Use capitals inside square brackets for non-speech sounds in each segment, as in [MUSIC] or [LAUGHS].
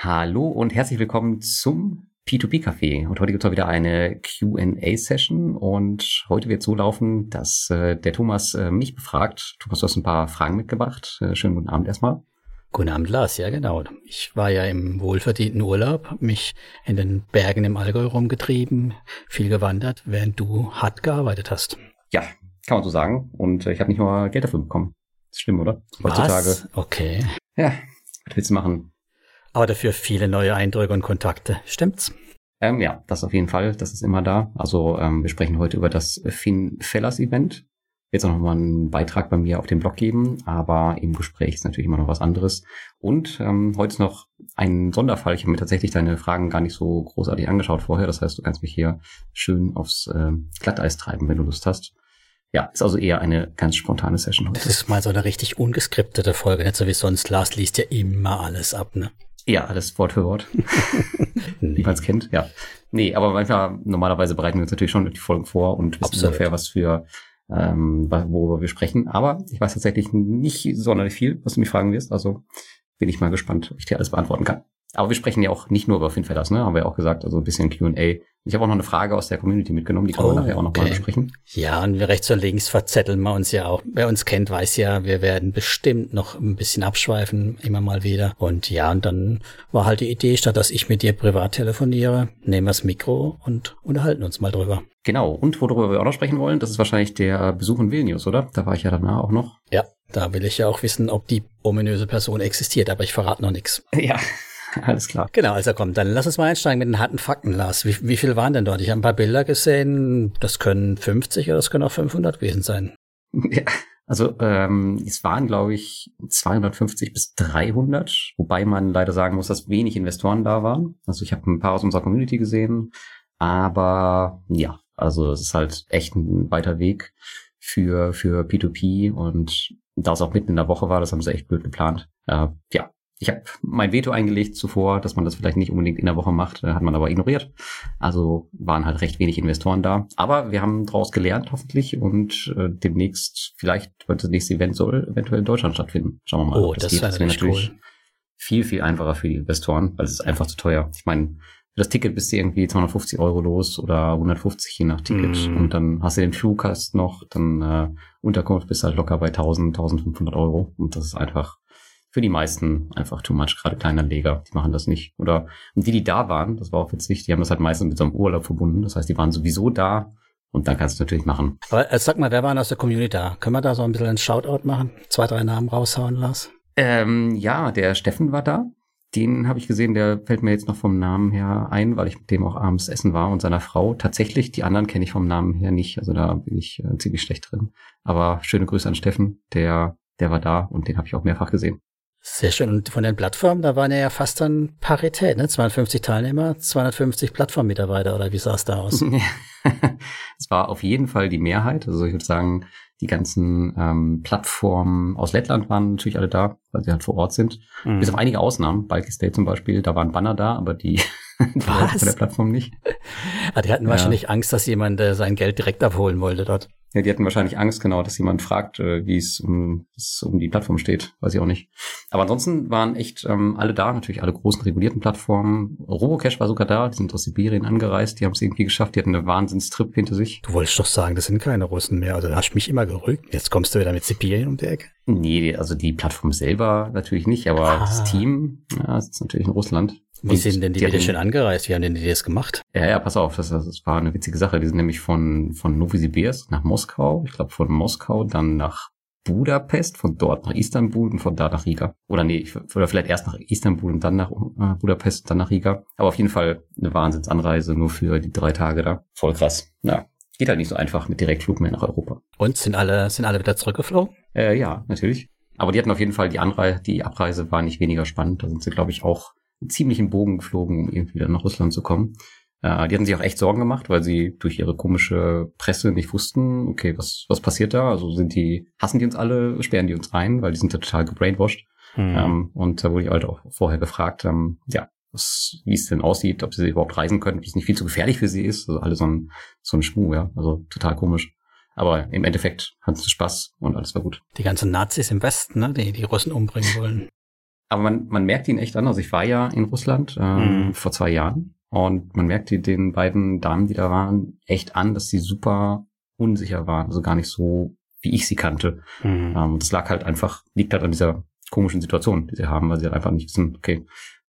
Hallo und herzlich willkommen zum P2P-Café. Und heute gibt es auch wieder eine QA-Session. Und heute wird so laufen, dass äh, der Thomas äh, mich befragt. Thomas, du hast ein paar Fragen mitgebracht. Äh, schönen guten Abend erstmal. Guten Abend, Lars. Ja, genau. Ich war ja im wohlverdienten Urlaub, habe mich in den Bergen im Allgäu rumgetrieben, viel gewandert, während du hart gearbeitet hast. Ja, kann man so sagen. Und äh, ich habe nicht nur Geld dafür bekommen. Das stimmt, oder? Heutzutage. Was? Okay. Ja, was willst du machen? Aber dafür viele neue Eindrücke und Kontakte. Stimmt's? Ähm, ja, das auf jeden Fall. Das ist immer da. Also ähm, wir sprechen heute über das Finn Fellers Event. Jetzt auch nochmal einen Beitrag bei mir auf dem Blog geben, aber im Gespräch ist natürlich immer noch was anderes. Und ähm, heute ist noch ein Sonderfall. Ich habe mir tatsächlich deine Fragen gar nicht so großartig angeschaut vorher. Das heißt, du kannst mich hier schön aufs äh, Glatteis treiben, wenn du Lust hast. Ja, ist also eher eine ganz spontane Session heute. Das ist mal so eine richtig ungeskriptete Folge, nicht so wie sonst. Lars liest ja immer alles ab, ne? Ja, alles Wort für Wort. nee. Wie man es kennt, ja. Nee, aber manchmal, normalerweise bereiten wir uns natürlich schon die Folgen vor und wissen ungefähr, was für, ähm, worüber wir sprechen. Aber ich weiß tatsächlich nicht sonderlich viel, was du mich fragen wirst. Also bin ich mal gespannt, ob ich dir alles beantworten kann. Aber wir sprechen ja auch nicht nur über Finfellas, ne? Haben wir ja auch gesagt, also ein bisschen Q&A. Ich habe auch noch eine Frage aus der Community mitgenommen, die können oh, wir nachher auch noch okay. besprechen. Ja, und wir rechts und links verzetteln wir uns ja auch. Wer uns kennt, weiß ja, wir werden bestimmt noch ein bisschen abschweifen, immer mal wieder. Und ja, und dann war halt die Idee, statt dass ich mit dir privat telefoniere, nehmen wir das Mikro und unterhalten uns mal drüber. Genau, und worüber wir auch noch sprechen wollen, das ist wahrscheinlich der Besuch in Vilnius, oder? Da war ich ja danach auch noch. Ja, da will ich ja auch wissen, ob die ominöse Person existiert, aber ich verrate noch nichts. [LAUGHS] Ja, [LAUGHS] Alles klar. Genau, also komm, dann lass uns mal einsteigen mit den harten Fakten, Lars. Wie, wie viel waren denn dort? Ich habe ein paar Bilder gesehen. Das können 50 oder das können auch 500 gewesen sein. [LAUGHS] Ja, also ähm, es waren, glaube ich, 250 bis 300, wobei man leider sagen muss, dass wenig Investoren da waren. Also ich habe ein paar aus unserer Community gesehen, aber ja, also es ist halt echt ein weiter Weg für für P2P und da es auch mitten in der Woche war, das haben sie echt blöd geplant. Äh, ja, ich habe mein Veto eingelegt zuvor, dass man das vielleicht nicht unbedingt in der Woche macht, hat man aber ignoriert. Also waren halt recht wenig Investoren da. Aber wir haben daraus gelernt, hoffentlich, und äh, demnächst, vielleicht, weil das nächste Event soll eventuell in Deutschland stattfinden. Schauen wir mal. Oh, das, das wäre wär natürlich cool. viel, viel einfacher für die Investoren, weil es ist einfach zu teuer. Ich meine, das Ticket bist du irgendwie 250 Euro los oder 150 je nach Ticket. Mm. Und dann hast du den Flug hast noch, dann äh, Unterkunft bist halt locker bei 1000, 1500 Euro. Und das ist einfach für die meisten einfach too much, gerade kleine Leger, die machen das nicht. Oder und die, die da waren, das war auch witzig, die haben das halt meistens mit so einem Urlaub verbunden. Das heißt, die waren sowieso da und dann kannst du natürlich machen. Aber äh, sag mal, wer war denn aus der Community da? Können wir da so ein bisschen einen Shoutout machen? Zwei, drei Namen raushauen, Lars? Ähm, ja, der Steffen war da. Den habe ich gesehen, der fällt mir jetzt noch vom Namen her ein, weil ich mit dem auch abends essen war und seiner Frau. Tatsächlich, die anderen kenne ich vom Namen her nicht. Also da bin ich äh, ziemlich schlecht drin. Aber schöne Grüße an Steffen, der, der war da und den habe ich auch mehrfach gesehen. Sehr schön. Und von den Plattformen, da waren ja fast dann Parität, ne? 250 Teilnehmer, 250 Plattformmitarbeiter, oder wie sah es da aus? [LAUGHS] Es war auf jeden Fall die Mehrheit. Also ich würde sagen, die ganzen ähm, Plattformen aus Lettland waren natürlich alle da, weil sie halt vor Ort sind. Mhm. Bis auf einige Ausnahmen, Balky State zum Beispiel, da waren Banner da, aber die, [LAUGHS] die von der Plattform nicht. Ah, die hatten ja. wahrscheinlich Angst, dass jemand äh, sein Geld direkt abholen wollte dort. Ja, die hatten wahrscheinlich Angst, genau, dass jemand fragt, äh, wie es um, um die Plattform steht. Weiß ich auch nicht. Aber ansonsten waren echt ähm, alle da, natürlich alle großen regulierten Plattformen. Robocash war sogar da, die sind aus Sibirien angereist, die haben es irgendwie geschafft, die hatten eine Wahnsinnstrip hinter sich. Du wolltest doch sagen, das sind keine Russen mehr. Also da hast du mich immer gerückt. Jetzt kommst du wieder mit Sibirien um die Ecke. Nee, also die Plattform selber natürlich nicht, aber ah. das Team, ja, das ist natürlich in Russland. Wie sind denn die, wieder schön angereist? Wie haben denn die das gemacht? Ja, ja, pass auf, das, das war eine witzige Sache. Die sind nämlich von, von Novosibirsk nach Moskau, ich glaube von Moskau dann nach Budapest, von dort nach Istanbul und von da nach Riga. Oder nee, oder vielleicht erst nach Istanbul und dann nach äh, Budapest und dann nach Riga. Aber auf jeden Fall eine Wahnsinnsanreise nur für die drei Tage da. Voll krass. Ja, geht halt nicht so einfach mit Direktflug mehr nach Europa. Und sind alle, sind alle wieder zurückgeflogen? Äh, ja, natürlich. Aber die hatten auf jeden Fall die Anreise, die Abreise war nicht weniger spannend. Da sind sie, glaube ich, auch ziemlich im Bogen geflogen, um irgendwie wieder nach Russland zu kommen. Äh, die hatten sich auch echt Sorgen gemacht, weil sie durch ihre komische Presse nicht wussten, okay, was, was passiert da? Also sind die, hassen die uns alle, sperren die uns ein, weil die sind ja total gebrainwashed. Mhm. Ähm, und da wurde ich halt auch vorher gefragt, ähm, ja, was, wie es denn aussieht, ob sie überhaupt reisen können, ob es nicht viel zu gefährlich für sie ist. Also alle so ein, so ein Schmuh, ja. Also total komisch. Aber im Endeffekt hatten sie Spaß und alles war gut. Die ganzen Nazis im Westen, ne, die die Russen umbringen wollen. Aber man, man merkt ihn echt an. Also ich war ja in Russland ähm, mhm. vor zwei Jahren und man merkt den beiden Damen, die da waren, echt an, dass sie super unsicher waren. Also gar nicht so, wie ich sie kannte. Mhm. Ähm, das lag halt einfach, liegt halt an dieser komischen Situation, die sie haben, weil sie halt einfach nicht wissen, okay,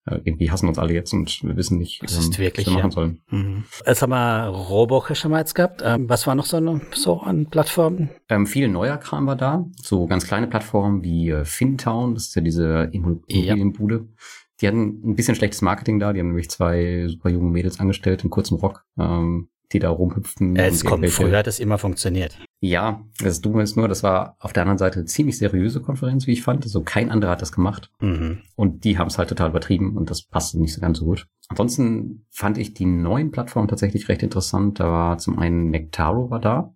äh, irgendwie hassen uns alle jetzt und wir wissen nicht, das ist ähm, wirklich, was wir machen ja. sollen. Mhm. Jetzt haben wir Robocacher mal jetzt gehabt. Ähm, was war noch so, eine, so an Plattformen? Ähm, viel neuer Kram war da. So ganz kleine Plattformen wie äh, Fintown, das ist ja diese Immobilienbude. Ja. Die hatten ein bisschen schlechtes Marketing da. Die haben nämlich zwei super junge Mädels angestellt in kurzem Rock. Ähm, die da rumhüpften. Es kommt, früher hat es immer funktioniert. Ja, das Dumme ist nur, das war auf der anderen Seite eine ziemlich seriöse Konferenz, wie ich fand. Also kein anderer hat das gemacht. Mhm. Und die haben es halt total übertrieben und das passte nicht so ganz so gut. Ansonsten fand ich die neuen Plattformen tatsächlich recht interessant. Da war zum einen Nectaro war da.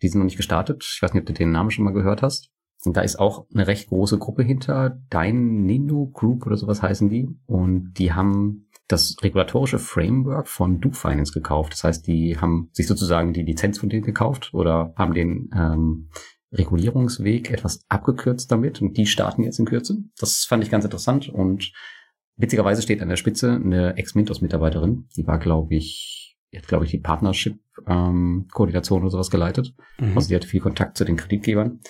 Die sind noch nicht gestartet. Ich weiß nicht, ob du den Namen schon mal gehört hast. Und da ist auch eine recht große Gruppe hinter. Dein Nino Group oder sowas heißen die. Und die haben das regulatorische Framework von Duke Finance gekauft. Das heißt, die haben sich sozusagen die Lizenz von denen gekauft oder haben den ähm, Regulierungsweg etwas abgekürzt damit und die starten jetzt in Kürze. Das fand ich ganz interessant und witzigerweise steht an der Spitze eine Ex-Mintos-Mitarbeiterin. Die war, glaube ich, die hat, glaube ich, die Partnership-Koordination ähm, oder sowas geleitet. Mhm. Also die hatte viel Kontakt zu den Kreditgebern.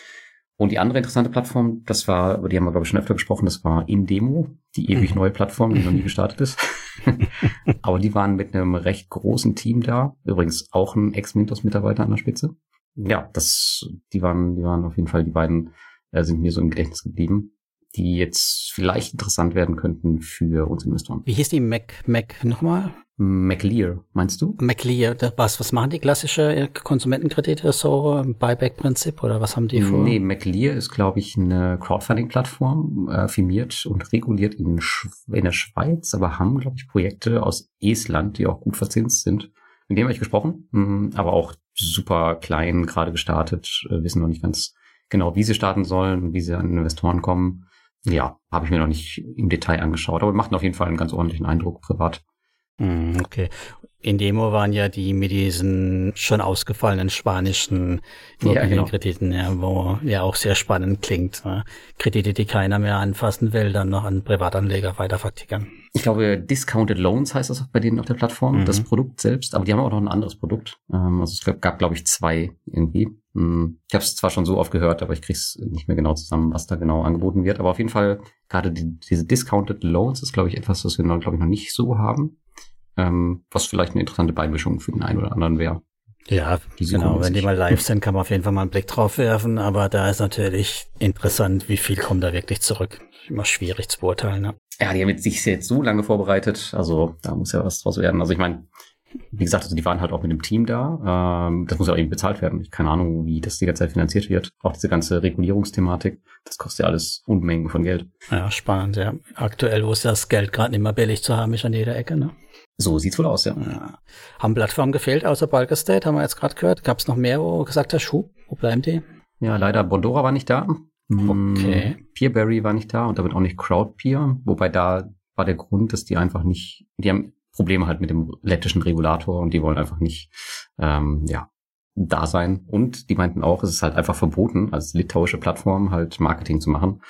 Und die andere interessante Plattform, das war, über die haben wir, glaube ich, schon öfter gesprochen, das war Indemo, die ewig mhm. neue Plattform, die noch nie [LAUGHS] gestartet ist. [LAUGHS] Aber die waren mit einem recht großen Team da. Übrigens auch ein Ex-Mintos-Mitarbeiter an der Spitze. Ja, das, die waren, die waren auf jeden Fall, die beiden äh, sind mir so im Gedächtnis geblieben die jetzt vielleicht interessant werden könnten für uns Investoren. Wie hieß die Mac, Mac nochmal? McLear, meinst du? McLear, was, was machen die klassische Konsumentenkredite, so Buyback-Prinzip oder was haben die vor? Nee, McLear ist, glaube ich, eine Crowdfunding-Plattform, äh, firmiert und reguliert in, Sch in der Schweiz, aber haben, glaube ich, Projekte aus Estland, die auch gut verzinst sind. Mit dem habe ich gesprochen, mh, aber auch super klein, gerade gestartet, äh, wissen noch nicht ganz genau, wie sie starten sollen, wie sie an Investoren kommen ja, habe ich mir noch nicht im Detail angeschaut, aber macht auf jeden Fall einen ganz ordentlichen Eindruck privat. Hm, okay. In Demo waren ja die mit diesen schon ausgefallenen spanischen ja, genau. ja, wo ja auch sehr spannend klingt. Ne? Kredite, die keiner mehr anfassen will, dann noch an Privatanleger weitervertickern. Ich glaube, Discounted Loans heißt das auch bei denen auf der Plattform, mhm. das Produkt selbst, aber die haben auch noch ein anderes Produkt. Ähm, also es gab, glaube ich, zwei irgendwie. Hm, ich habe es zwar schon so oft gehört, aber ich krieg's nicht mehr genau zusammen, was da genau angeboten wird. Aber auf jeden Fall, gerade die, diese Discounted Loans ist, glaube ich, etwas, was wir, glaube ich, noch nicht so haben ähm, was vielleicht eine interessante Beimischung für den einen oder anderen wäre. Ja, genau. Wenn die mal live sind, kann man auf jeden Fall mal einen Blick drauf werfen. Aber da ist natürlich interessant, wie viel kommt da wirklich zurück. Immer schwierig zu beurteilen. Ne? Ja, die haben sich jetzt so lange vorbereitet. Also da muss ja was draus werden. Also ich meine, wie gesagt, also die waren halt auch mit dem Team da. Ähm, das muss ja auch eben bezahlt werden. Ich keine Ahnung, wie das die ganze Zeit finanziert wird. Auch diese ganze Regulierungsthematik. Das kostet ja alles Unmengen von Geld. Ja, spannend, ja. Aktuell, wo es das Geld gerade nicht mehr billig zu haben ist an jeder Ecke, ne? So sieht's wohl aus, ja. ja. Haben Plattformen gefehlt außer Bulk Estate, haben wir jetzt gerade gehört. Gab es noch mehr, wo gesagt hast, Schuh, wo bleiben die? Ja, leider Bondora war nicht da. Okay. Hm, Peerberry war nicht da und damit auch nicht Crowdpeer, wobei da war der Grund, dass die einfach nicht, die haben Probleme halt mit dem lettischen Regulator und die wollen einfach nicht, ähm, ja, da sein. Und die meinten auch, es ist halt einfach verboten, als litauische Plattform halt Marketing zu machen.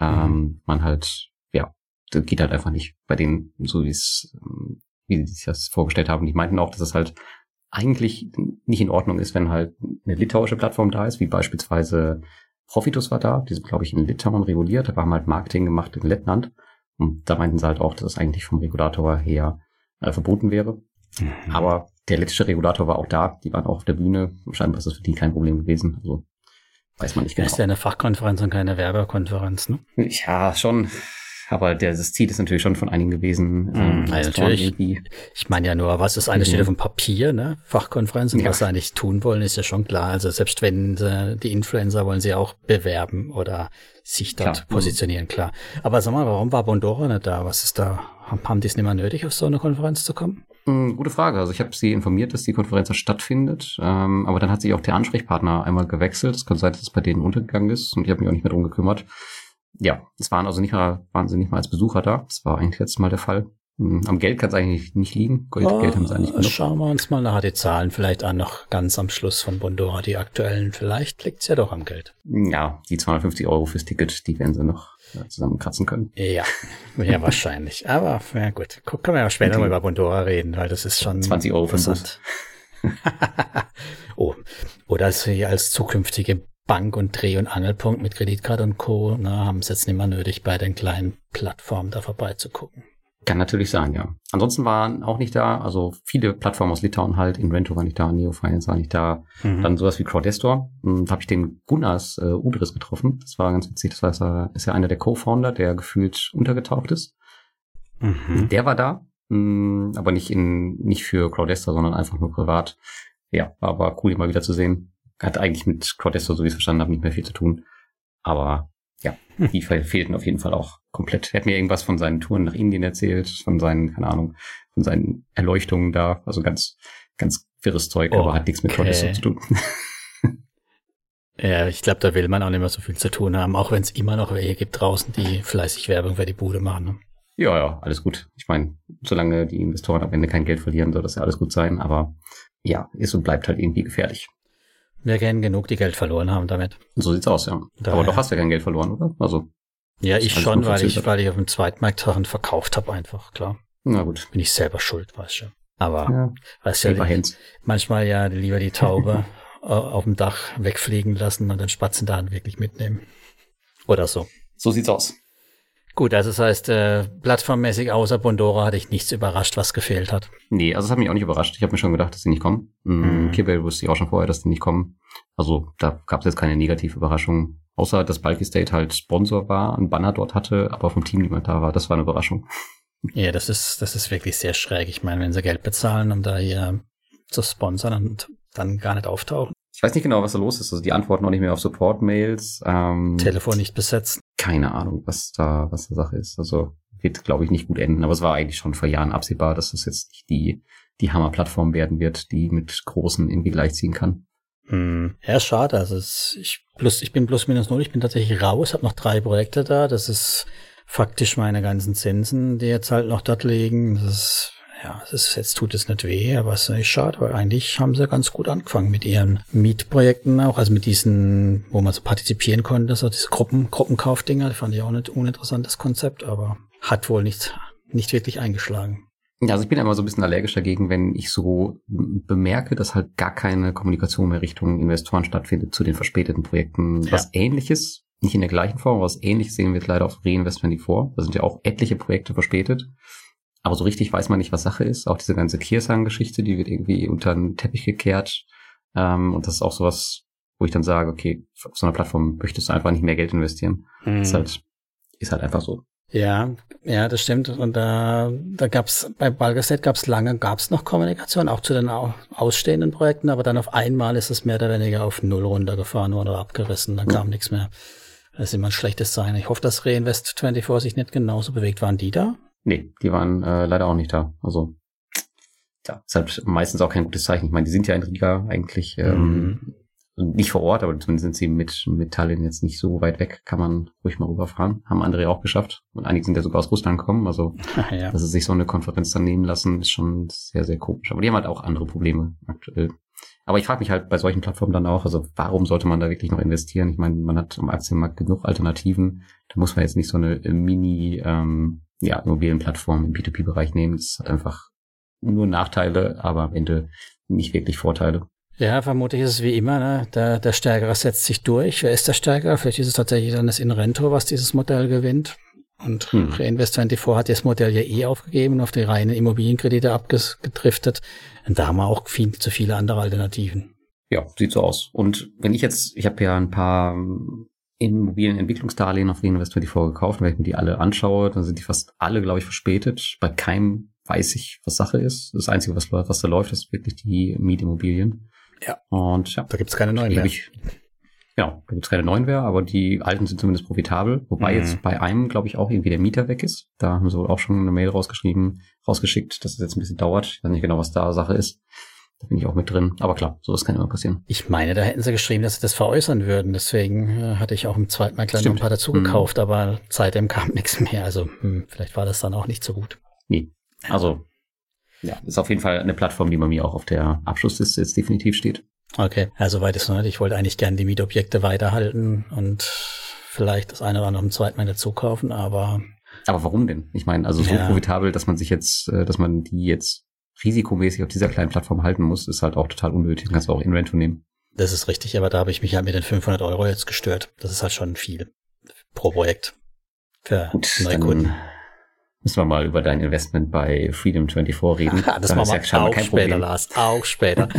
Ähm, mhm. Man halt, ja, das geht halt einfach nicht bei denen, so wie es ähm, wie sie sich das vorgestellt haben. Die meinten auch, dass es halt eigentlich nicht in Ordnung ist, wenn halt eine litauische Plattform da ist, wie beispielsweise Profitus war da, die sind, glaube ich, in Litauen reguliert, da haben halt Marketing gemacht in Lettland. Und da meinten sie halt auch, dass es eigentlich vom Regulator her äh, verboten wäre. Mhm. Aber der lettische Regulator war auch da, die waren auch auf der Bühne. Scheinbar ist das für die kein Problem gewesen. Also weiß man nicht genau. Das ist ja eine Fachkonferenz und keine Werbekonferenz, ne? Ja, schon. Aber der, das Ziel ist natürlich schon von einigen gewesen. Mm, ähm, ja, natürlich. Ich meine ja nur, was ist eine steht auf dem Papier, ne? Fachkonferenzen, ja. was sie eigentlich tun wollen, ist ja schon klar. Also selbst wenn äh, die Influencer wollen sie auch bewerben oder sich dort klar. positionieren, klar. Aber sag mal, warum war Bondora nicht da? Was ist da? Haben die es nicht mehr nötig, auf so eine Konferenz zu kommen? Mm, gute Frage. Also ich habe sie informiert, dass die Konferenz stattfindet, ähm, aber dann hat sich auch der Ansprechpartner einmal gewechselt. Es kann sein, dass es bei denen untergegangen ist und ich habe mich auch nicht mehr drum gekümmert ja, es waren also nicht mal, waren sie nicht mal als Besucher da. Das war eigentlich letztes Mal der Fall. Hm, am Geld kann es eigentlich nicht liegen. Geld, oh, Geld haben sie eigentlich genug. Schauen wir uns mal nachher die Zahlen vielleicht an, noch ganz am Schluss von Bondora, die aktuellen. Vielleicht liegt es ja doch am Geld. Ja, die 250 Euro fürs Ticket, die werden sie noch äh, zusammenkratzen können. Ja, ja, wahrscheinlich. [LAUGHS] Aber, ja gut. Können wir ja später mal über Bondora reden, weil das ist schon 20 Euro interessant. [LAUGHS] oh, oder sie als zukünftige Bank und Dreh- und Angelpunkt mit Kreditkarte und Co. Na, haben es jetzt nicht mehr nötig, bei den kleinen Plattformen da vorbeizugucken. Kann natürlich sein, ja. Ansonsten waren auch nicht da, also viele Plattformen aus Litauen halt, Invento war nicht da, Neofinance war nicht da, mhm. dann sowas wie Crowdestor. Da habe ich den Gunnars äh, Udris getroffen. Das war ganz witzig, das war, ist, ist ja einer der Co-Founder, der gefühlt untergetaucht ist. Mhm. Der war da, mh, aber nicht in nicht für Crowdestor, sondern einfach nur privat. Ja, war aber cool, ihn mal wieder zu sehen. Hat eigentlich mit Crowdestor, so wie ich es verstanden habe, nicht mehr viel zu tun. Aber ja, hm. die fehlten auf jeden Fall auch komplett. Er hat mir irgendwas von seinen Touren nach Indien erzählt, von seinen, keine Ahnung, von seinen Erleuchtungen da. Also ganz, ganz wirres Zeug, oh, aber hat nichts mit okay. zu tun. ja, ich glaube, da will man auch nicht mehr so viel zu tun haben, auch wenn es immer noch welche gibt draußen, die fleißig Werbung für die Bude machen. Ne? Ja, ja, alles gut. Ich meine, solange die Investoren am Ende kein Geld verlieren, soll das ja alles gut sein, aber ja, ist und bleibt halt irgendwie gefährlich. Wir kennen genug, die Geld verloren haben damit. So sieht's aus, ja. Daher. Aber doch hast du ja kein Geld verloren, oder? Also. Ja, ich schon, weil ich, weil ich auf dem Zweitmarkt Sachen verkauft habe, einfach, klar. Na gut. Bin ich selber schuld, weißt du. Aber, ja, weißt ja, die, manchmal ja lieber die Taube [LAUGHS] auf dem Dach wegfliegen lassen und den Spatz in der Hand wirklich mitnehmen. Oder so. So sieht's aus. Gut, also das heißt, äh, plattformmäßig außer Bondora hatte ich nichts überrascht, was gefehlt hat. Nee, also es hat mich auch nicht überrascht. Ich habe mir schon gedacht, dass die nicht kommen. Mhm. Kibble wusste ich auch schon vorher, dass die nicht kommen. Also da gab es jetzt keine negative Überraschung. Außer, dass Bulky State halt Sponsor war, ein Banner dort hatte, aber vom Team niemand da war. Das war eine Überraschung. [LAUGHS] Ja, das ist, das ist wirklich sehr schräg. Ich meine, wenn sie Geld bezahlen, um da hier zu sponsern und dann gar nicht auftauchen. Ich weiß nicht genau, was da los ist. Also die antworten auch nicht mehr auf Support-Mails. Ähm, Telefon nicht besetzt. Keine Ahnung, was da, was da Sache ist. Also wird, glaube ich, nicht gut enden. Aber es war eigentlich schon vor Jahren absehbar, dass das jetzt nicht die, die Hammer-Plattform werden wird, die mit großen irgendwie gleichziehen kann. Hm. Ja, schade. Also es, ich, plus, ich bin plus minus null. Ich bin tatsächlich raus, habe noch drei Projekte da. Das ist faktisch meine ganzen Zinsen, die jetzt halt noch dort liegen. Das ist ja, es ist, jetzt tut es nicht weh, aber es ist nicht schade, weil eigentlich haben sie ganz gut angefangen mit ihren Mietprojekten auch, also mit diesen, wo man so partizipieren konnte, so diese Gruppen, Gruppenkaufdinger, fand ich auch nicht uninteressantes Konzept, aber hat wohl nicht, nicht wirklich eingeschlagen. Ja, also ich bin immer so ein bisschen allergisch dagegen, wenn ich so bemerke, dass halt gar keine Kommunikation mehr Richtung Investoren stattfindet zu den verspäteten Projekten. Ja. Was ähnliches, nicht in der gleichen Form, aber was ähnliches sehen wir jetzt leider auf Reinvestment vor. Da sind ja auch etliche Projekte verspätet. Aber so richtig weiß man nicht, was Sache ist. Auch diese ganze Kirsan-Geschichte, die wird irgendwie unter den Teppich gekehrt. Ähm, und das ist auch sowas, wo ich dann sage, okay, auf so einer Plattform möchtest du einfach nicht mehr Geld investieren. Mhm. Ist halt, ist halt einfach so. Ja, ja, das stimmt. Und da, da gab's bei Balgaset gab's lange, gab's noch Kommunikation, auch zu den ausstehenden Projekten, aber dann auf einmal ist es mehr oder weniger auf Null runtergefahren oder abgerissen, da kam mhm. nichts mehr. Das ist immer ein schlechtes Sein. Ich hoffe, dass Reinvest 24 sich nicht genauso bewegt. Waren die da? Nee, die waren äh, leider auch nicht da. Also ja, ist halt meistens auch kein gutes Zeichen. Ich meine, die sind ja in Riga eigentlich ähm, mhm. Nicht vor Ort, aber zumindest sind sie mit, mit Tallinn jetzt nicht so weit weg. Kann man ruhig mal rüberfahren. Haben andere auch geschafft. Und einige sind ja sogar aus Russland gekommen. Also, [LAUGHS] ja. dass sie sich so eine Konferenz dann nehmen lassen, ist schon sehr, sehr komisch. Aber die haben halt auch andere Probleme aktuell. Aber ich frage mich halt bei solchen Plattformen dann auch, also warum sollte man da wirklich noch investieren? Ich meine, man hat am Aktienmarkt genug Alternativen. Da muss man jetzt nicht so eine Mini, ähm, ja, Immobilienplattformen im B2B-Bereich nehmen. Das hat einfach nur Nachteile, aber am Ende nicht wirklich Vorteile. Ja, vermutlich ist es wie immer, ne? der, der Stärkere setzt sich durch. Wer ist der Stärkere? Vielleicht ist es tatsächlich dann das Inrento, was dieses Modell gewinnt. Und hm. Reinvest24 hat das Modell ja eh aufgegeben und auf die reinen Immobilienkredite abgedriftet. Und da haben wir auch viel zu viele andere Alternativen. Ja, sieht so aus. Und wenn ich jetzt, ich habe ja ein paar Immobilienentwicklungsdarlehen auf Reinvest24 gekauft. Wenn ich mir die alle anschaue, dann sind die fast alle, glaube ich, verspätet. Bei keinem weiß ich, was Sache ist. Das Einzige, was, was da läuft, ist wirklich die Mietimmobilien. Ja. Und ja. Da gibt's keine neuen mehr. Ich, ja, da gibt's keine neuen mehr, aber die alten sind zumindest profitabel. Wobei mhm. jetzt bei einem, glaube ich, auch irgendwie der Mieter weg ist. Da haben sie wohl auch schon eine Mail rausgeschrieben, rausgeschickt, dass es jetzt ein bisschen dauert. Ich weiß nicht genau, was da Sache ist. Da bin ich auch mit drin. Aber klar, sowas kann immer passieren. Ich meine, da hätten sie geschrieben, dass sie das veräußern würden. Deswegen äh, hatte ich auch im zweiten Mal gleich noch ein paar dazu gekauft, mhm. aber seitdem kam [LAUGHS] nichts mehr. Also hm, vielleicht war das dann auch nicht so gut. Nee. Also, ja, ist auf jeden Fall eine Plattform, die bei mir auch auf der Abschlussliste jetzt definitiv steht. Okay, also weit ist noch nicht. Ich wollte eigentlich gerne die Mietobjekte weiterhalten und vielleicht das eine oder andere im zweiten Mal dazu kaufen, aber. Aber warum denn? Ich meine, also so ja. profitabel, dass man sich jetzt, äh, dass man die jetzt risikomäßig auf dieser kleinen Plattform halten muss, ist halt auch total unnötig. Kannst du auch in Rento nehmen. Das ist richtig, aber da habe ich mich halt mit den 500 Euro jetzt gestört. Das ist halt schon viel pro Projekt für Gut, Neukunden. Müssen wir mal über dein Investment bei Freedom 24 reden. das machen wir ja auch später, Problem. Lars. Auch später.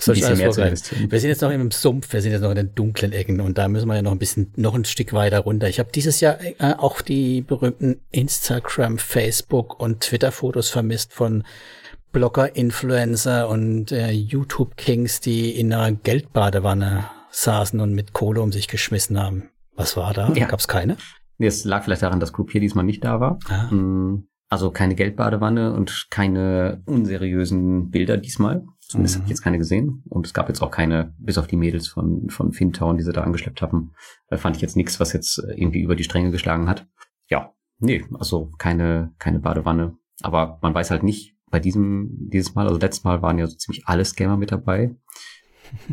so mehr zu wir sind jetzt noch im Sumpf, wir sind jetzt noch in den dunklen Ecken und da müssen wir ja noch ein bisschen, noch ein Stück weiter runter. Ich habe dieses Jahr äh, auch die berühmten Instagram, Facebook und Twitter-Fotos vermisst von Blogger, Influencer und äh, YouTube-Kings, die in einer Geldbadewanne saßen und mit Kohle um sich geschmissen haben. Was war da? Ja. Gab es keine? Nee, es lag vielleicht daran, dass Groupier diesmal nicht da war. Ah. Mm, also keine Geldbadewanne und keine unseriösen Bilder diesmal. Zumindest mhm. habe ich jetzt keine gesehen. Und es gab jetzt auch keine, bis auf die Mädels von, von Fintown, die sie da angeschleppt haben, da fand ich jetzt nichts, was jetzt irgendwie über die Stränge geschlagen hat. Ja, nee, also keine, keine Badewanne. Aber man weiß halt nicht, bei diesem, dieses Mal, also letztes Mal waren ja so ziemlich alle Scammer mit dabei.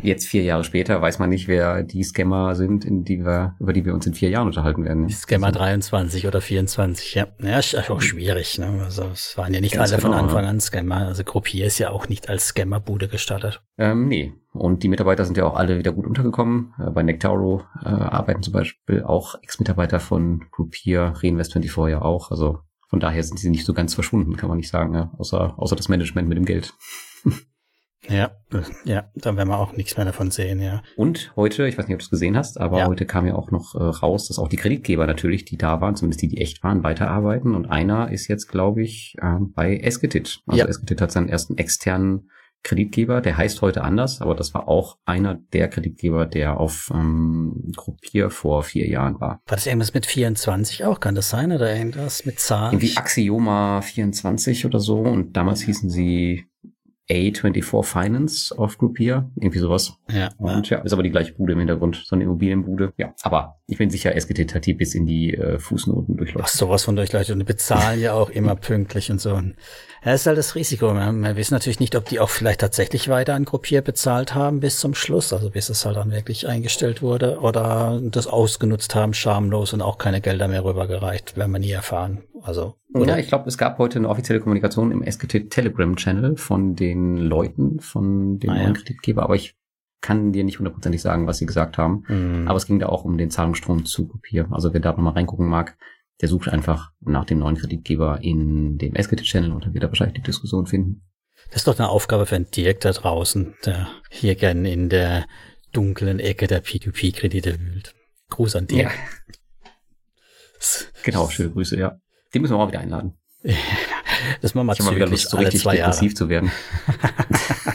Jetzt vier Jahre später weiß man nicht, wer die Scammer sind, in die wir, über die wir uns in vier Jahren unterhalten werden. Die Scammer also, 23 oder 24, ja. Ja, ist auch schwierig, ne? Also es waren ja nicht alle von genau, Anfang an Scammer. Also Gruppier ist ja auch nicht als Scammerbude gestartet. Ähm, nee. Und die Mitarbeiter sind ja auch alle wieder gut untergekommen. Äh, bei Nectaro äh, arbeiten zum Beispiel auch Ex-Mitarbeiter von Groupier, Reinvest24 ja auch. Also von daher sind sie nicht so ganz verschwunden, kann man nicht sagen, ja? außer, außer das Management mit dem Geld. Ja, ja, [LAUGHS] dann werden wir auch nichts mehr davon sehen, ja. Und heute, ich weiß nicht, ob du es gesehen hast, aber ja. heute kam ja auch noch äh, raus, dass auch die Kreditgeber natürlich, die da waren, zumindest die, die echt waren, weiterarbeiten. Und einer ist jetzt, glaube ich, äh, bei Esketit. Also ja. Esketit hat seinen ersten externen Kreditgeber, der heißt heute anders, aber das war auch einer der Kreditgeber, der auf ähm, Gruppier vor vier Jahren war. War das irgendwas mit 24 auch? Kann das sein? Oder irgendwas mit Zahlen? Irgendwie Axioma 24 oder so. Und damals hießen sie A24 Finance auf Groupier, irgendwie sowas. Ja. Und ja, ist aber die gleiche Bude im Hintergrund, so eine Immobilienbude. Ja, aber ich bin sicher, SGT Tati bis in die äh, Fußnoten durchläuft. Ach, sowas von durchleuchtet und die bezahlen ja auch immer pünktlich und so. Ja, ist halt das Risiko. Wir, wir wissen natürlich nicht, ob die auch vielleicht tatsächlich weiter an Gruppier bezahlt haben bis zum Schluss, also bis es halt dann wirklich eingestellt wurde oder das ausgenutzt haben, schamlos und auch keine Gelder mehr rübergereicht, werden wir nie erfahren. Also oder? Ja, ich glaube, es gab heute eine offizielle Kommunikation im SKT Telegram Channel von den Leuten, von dem ah, neuen ja. Kreditgeber, aber ich kann dir nicht hundertprozentig sagen, was sie gesagt haben. Mhm. Aber es ging da auch um den Zahlungsstrom zu Kopier. Also wer da nochmal reingucken mag, der sucht einfach nach dem neuen Kreditgeber in dem SKT-Channel und dann wird er wahrscheinlich die Diskussion finden. Das ist doch eine Aufgabe für einen Dirk da draußen, der hier gern in der dunklen Ecke der P2P-Kredite wühlt. Gruß an Dirk. Ja. Genau, schöne Grüße, ja. Den müssen wir auch wieder einladen. [LAUGHS] das machen wir mal, ich mal wieder Lust, so richtig depressiv zu werden. [LAUGHS]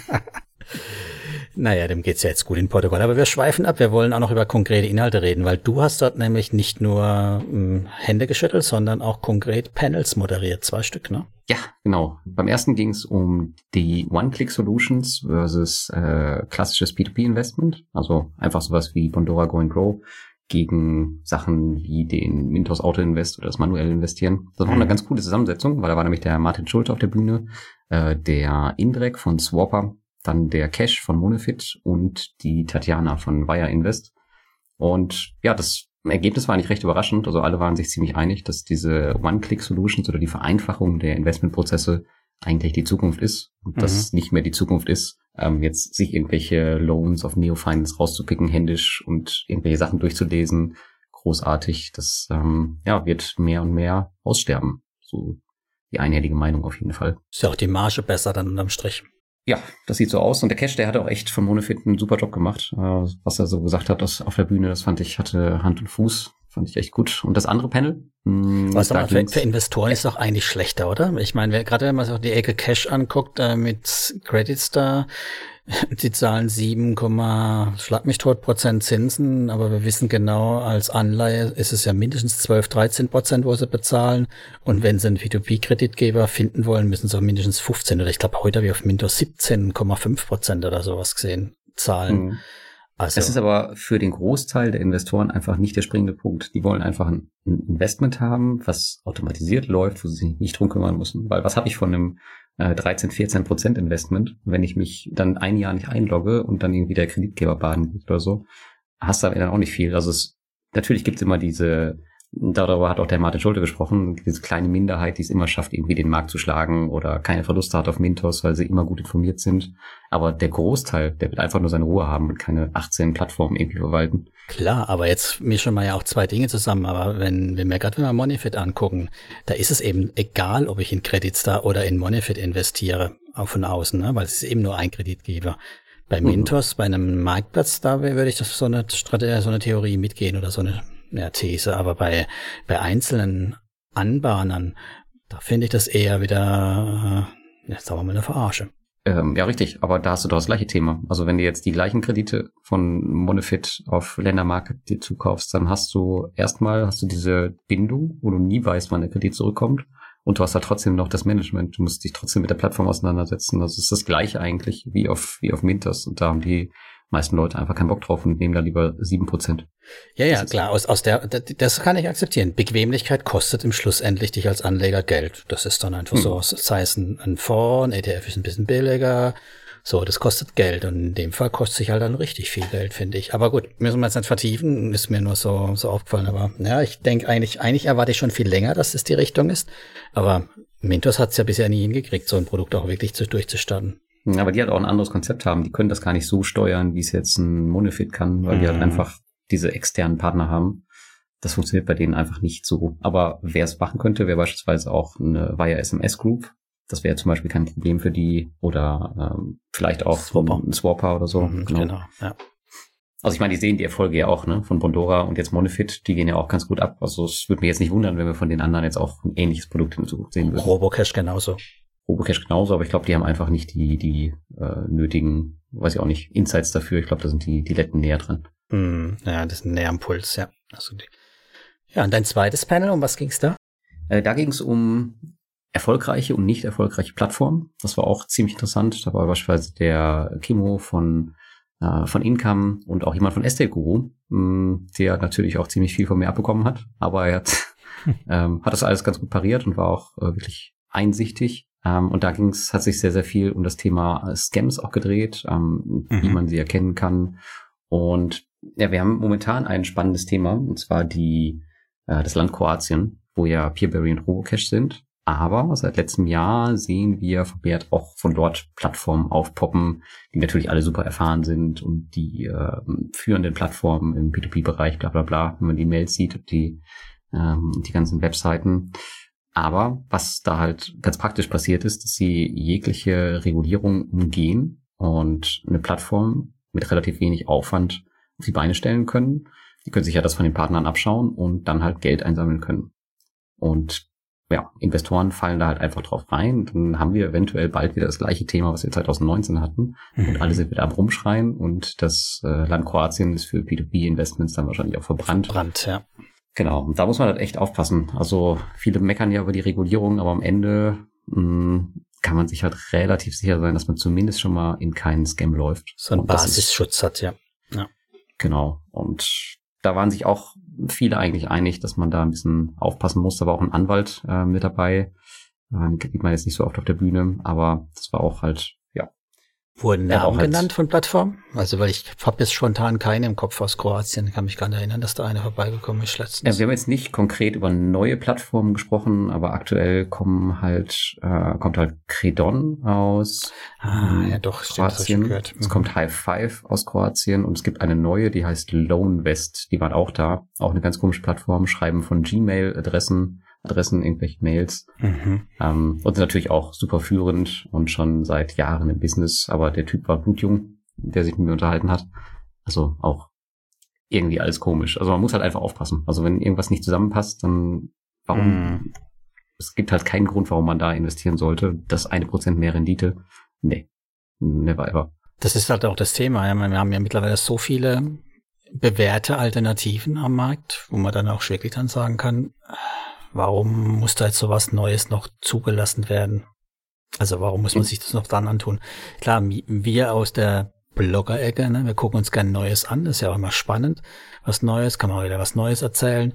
Naja, dem geht's ja jetzt gut in Portugal. Aber wir schweifen ab. Wir wollen auch noch über konkrete Inhalte reden, weil du hast dort nämlich nicht nur ähm, Hände geschüttelt, sondern auch konkret Panels moderiert. Zwei Stück, ne? Ja, genau. Beim ersten ging es um die One-Click-Solutions versus äh, klassisches P2P-Investment. Also einfach sowas wie Bondora Go and Grow gegen Sachen wie den Mintos Auto Invest oder das manuelle Investieren. Das war mhm. eine ganz coole Zusammensetzung, weil da war nämlich der Martin Schulte auf der Bühne, äh, der Indrek von Swapper dann der Cash von Monefit und die Tatjana von Wire Invest. Und ja, das Ergebnis war eigentlich recht überraschend. Also alle waren sich ziemlich einig, dass diese One-Click-Solutions oder die Vereinfachung der Investmentprozesse eigentlich die Zukunft ist und mhm. dass nicht mehr die Zukunft ist, ähm, jetzt sich irgendwelche Loans auf Neo-Finance rauszupicken, händisch und irgendwelche Sachen durchzulesen. Großartig. Das ähm, ja, wird mehr und mehr aussterben. So die einhellige Meinung auf jeden Fall. Ist ja auch die Marge besser dann unterm Strich. Ja, das sieht so aus. Und der Cash, der hat auch echt von Monofit einen super Job gemacht. Äh, was er so gesagt hat das auf der Bühne, das fand ich, hatte Hand und Fuß. Fand ich echt gut. Und das andere Panel? Mh, hm, was aber für, für, Investoren ist doch eigentlich schlechter, oder? Ich meine, gerade wenn man sich auch die Ecke Cash anguckt, äh, mit Credit Star, [LAUGHS] die zahlen 7, schlag mich tot Prozent Zinsen, aber wir wissen genau, als Anleihe ist es ja mindestens 12, 13 Prozent, wo sie bezahlen. Und wenn sie einen P2P-Kreditgeber finden wollen, müssen sie auch mindestens 15 oder ich glaube, heute habe ich auf Mintos 17,5 Prozent oder sowas gesehen, zahlen. Mhm. Also. Das ist aber für den Großteil der Investoren einfach nicht der springende Punkt. Die wollen einfach ein Investment haben, was automatisiert läuft, wo sie sich nicht drum kümmern müssen. Weil was habe ich von einem äh, 13, 14 Prozent Investment, wenn ich mich dann ein Jahr nicht einlogge und dann irgendwie der Kreditgeber baden geht oder so, hast du dann auch nicht viel. Also es natürlich gibt es immer diese Darüber hat auch der Martin Schulte gesprochen, diese kleine Minderheit, die es immer schafft, irgendwie den Markt zu schlagen oder keine Verluste hat auf Mintos, weil sie immer gut informiert sind. Aber der Großteil, der wird einfach nur seine Ruhe haben und keine 18 Plattformen irgendwie verwalten. Klar, aber jetzt mischen wir ja auch zwei Dinge zusammen. Aber wenn, wenn wir gerade wenn wir Monifit angucken, da ist es eben egal, ob ich in Creditstar oder in Monifit investiere, auch von außen, ne? weil es ist eben nur ein Kreditgeber. Bei mhm. Mintos, mhm. bei einem Marktplatz, da würde ich das so eine Strategie, so eine Theorie mitgehen oder so eine ja, These, aber bei, bei einzelnen Anbahnern, da finde ich das eher wieder, äh, ja, sagen wir mal, eine Verarsche. Ähm, ja, richtig, aber da hast du doch das gleiche Thema. Also wenn du jetzt die gleichen Kredite von Monofit auf Ländermarket dir zukaufst, dann hast du erstmal hast du diese Bindung, wo du nie weißt, wann der Kredit zurückkommt. Und du hast da trotzdem noch das Management. Du musst dich trotzdem mit der Plattform auseinandersetzen. Das ist das gleiche eigentlich wie auf, wie auf Mintos. Und da haben die meisten Leute einfach keinen Bock drauf und nehmen da lieber sieben Prozent. Ja, ja, klar, aus, aus der, das kann ich akzeptieren. Bequemlichkeit kostet im Schluss endlich dich als Anleger Geld. Das ist dann einfach hm. so, sei es ein, ein Fonds, ein ETF ist ein bisschen billiger, so, das kostet Geld und in dem Fall kostet sich halt dann richtig viel Geld, finde ich. Aber gut, müssen wir jetzt nicht vertiefen, ist mir nur so, so aufgefallen. Aber ja, ich denke eigentlich, eigentlich erwarte ich schon viel länger, dass es die Richtung ist. Aber Mintos hat es ja bisher nie hingekriegt, so ein Produkt auch wirklich zu, durchzustarten. Aber die halt auch ein anderes Konzept haben. Die können das gar nicht so steuern, wie es jetzt ein Monofit kann, weil mhm. die halt mhm. einfach diese externen Partner haben. Das funktioniert bei denen einfach nicht so. Aber wer es machen könnte, wäre beispielsweise auch eine via SMS Group. Das wäre zum Beispiel kein Problem für die oder ähm, vielleicht auch Swapper. ein Swapper oder so. Mhm, genau. genau ja. Also ich meine, die sehen die Erfolge ja auch, ne, von Bondora und jetzt Monofit, die gehen ja auch ganz gut ab. Also es würde mir jetzt nicht wundern, wenn wir von den anderen jetzt auch ein ähnliches Produkt in Zukunft sehen würden. Robocash genauso. Robocash genauso, aber ich glaube, die haben einfach nicht die, die äh, nötigen, weiß ich auch nicht, Insights dafür. Ich glaube, da sind die, die Letten näher dran. Mm, ja, das ist näher am Puls, ja. Also die, ja, und dein zweites Panel, um was ging's da? Äh, da ging es um erfolgreiche und nicht erfolgreiche Plattformen. Das war auch ziemlich interessant. Da war beispielsweise der Kimo von, äh, von Income und auch jemand von Estate Guru, mh, mm, der natürlich auch ziemlich viel von mir abbekommen hat. Aber er hat, [LAUGHS] ähm, hat das alles ganz gut pariert und war auch äh, wirklich einsichtig. Ähm, und da ging's, hat sich sehr, sehr viel um das Thema Scams auch gedreht, ähm, mhm. wie man sie erkennen kann. Und ja, wir haben momentan ein spannendes Thema, und zwar die, äh, das Land Kroatien, wo ja Peerberry und Robocash sind. Aber seit letztem Jahr sehen wir vermehrt auch von dort Plattformen aufpoppen, die natürlich alle super erfahren sind und die äh, führenden Plattformen im P2P-Bereich, bla bla bla, wenn man die Mails sieht, die, ähm, die ganzen Webseiten. Aber was da halt ganz praktisch passiert ist, dass sie jegliche Regulierung umgehen und eine Plattform mit relativ wenig Aufwand auf die Beine stellen können. Die können sich ja das von den Partnern abschauen und dann halt Geld einsammeln können. Und ja, Investoren fallen da halt einfach drauf rein. Dann haben wir eventuell bald wieder das gleiche Thema, was wir 2019 hatten. Mhm. Und alle sind wieder am Rumschreien und das äh, Land Kroatien ist für P2P-Investments dann wahrscheinlich auch verbrannt. Verbrannt, ja. Genau, und da muss man halt echt aufpassen. Also viele meckern ja über die Regulierung, aber am Ende mh, mm, kann man sich halt relativ sicher sein, dass man zumindest schon mal in keinen Scam läuft. So ein Basisschutz hat, ja. ja. Genau. Und da waren sich auch viele eigentlich einig, dass man da ein bisschen aufpassen muss. Da war auch ein Anwalt äh, mit dabei. Ähm, sieht man jetzt nicht so oft auf der Bühne, aber das war auch halt Wurden Namen ja, genannt von Plattformen? Also weil ich habe jetzt spontan keine im Kopf aus Kroatien, kann mich gar nicht erinnern, dass da eine vorbeigekommen ist letztens. Ja, wir haben jetzt nicht konkret über neue Plattformen gesprochen, aber aktuell kommen halt, äh, kommt halt Credon aus ah, ja, doch, Kroatien. Stimmt, es kommt High Five aus Kroatien und es gibt eine neue, die heißt Lone West, die waren auch da. Auch eine ganz komische Plattform, schreiben von Gmail-Adressen Adressen, irgendwelche Mails. Mhm. Ähm, und natürlich auch super führend und schon seit Jahren im Business. Aber der Typ war blutjung, der sich mit mir unterhalten hat. Also auch irgendwie alles komisch. Also man muss halt einfach aufpassen. Also wenn irgendwas nicht zusammenpasst, dann warum? Mhm. Es gibt halt keinen Grund, warum man da investieren sollte. Das eine Prozent mehr Rendite. Nee. Never ever. Das ist halt auch das Thema. Wir haben ja mittlerweile so viele bewährte Alternativen am Markt, wo man dann auch wirklich dann sagen kann, Warum muss da jetzt sowas Neues noch zugelassen werden? Also warum muss man sich das noch dann antun? Klar, wir aus der Blogger-Ecke, ne, wir gucken uns gern Neues an, das ist ja auch immer spannend. Was Neues, kann man wieder was Neues erzählen.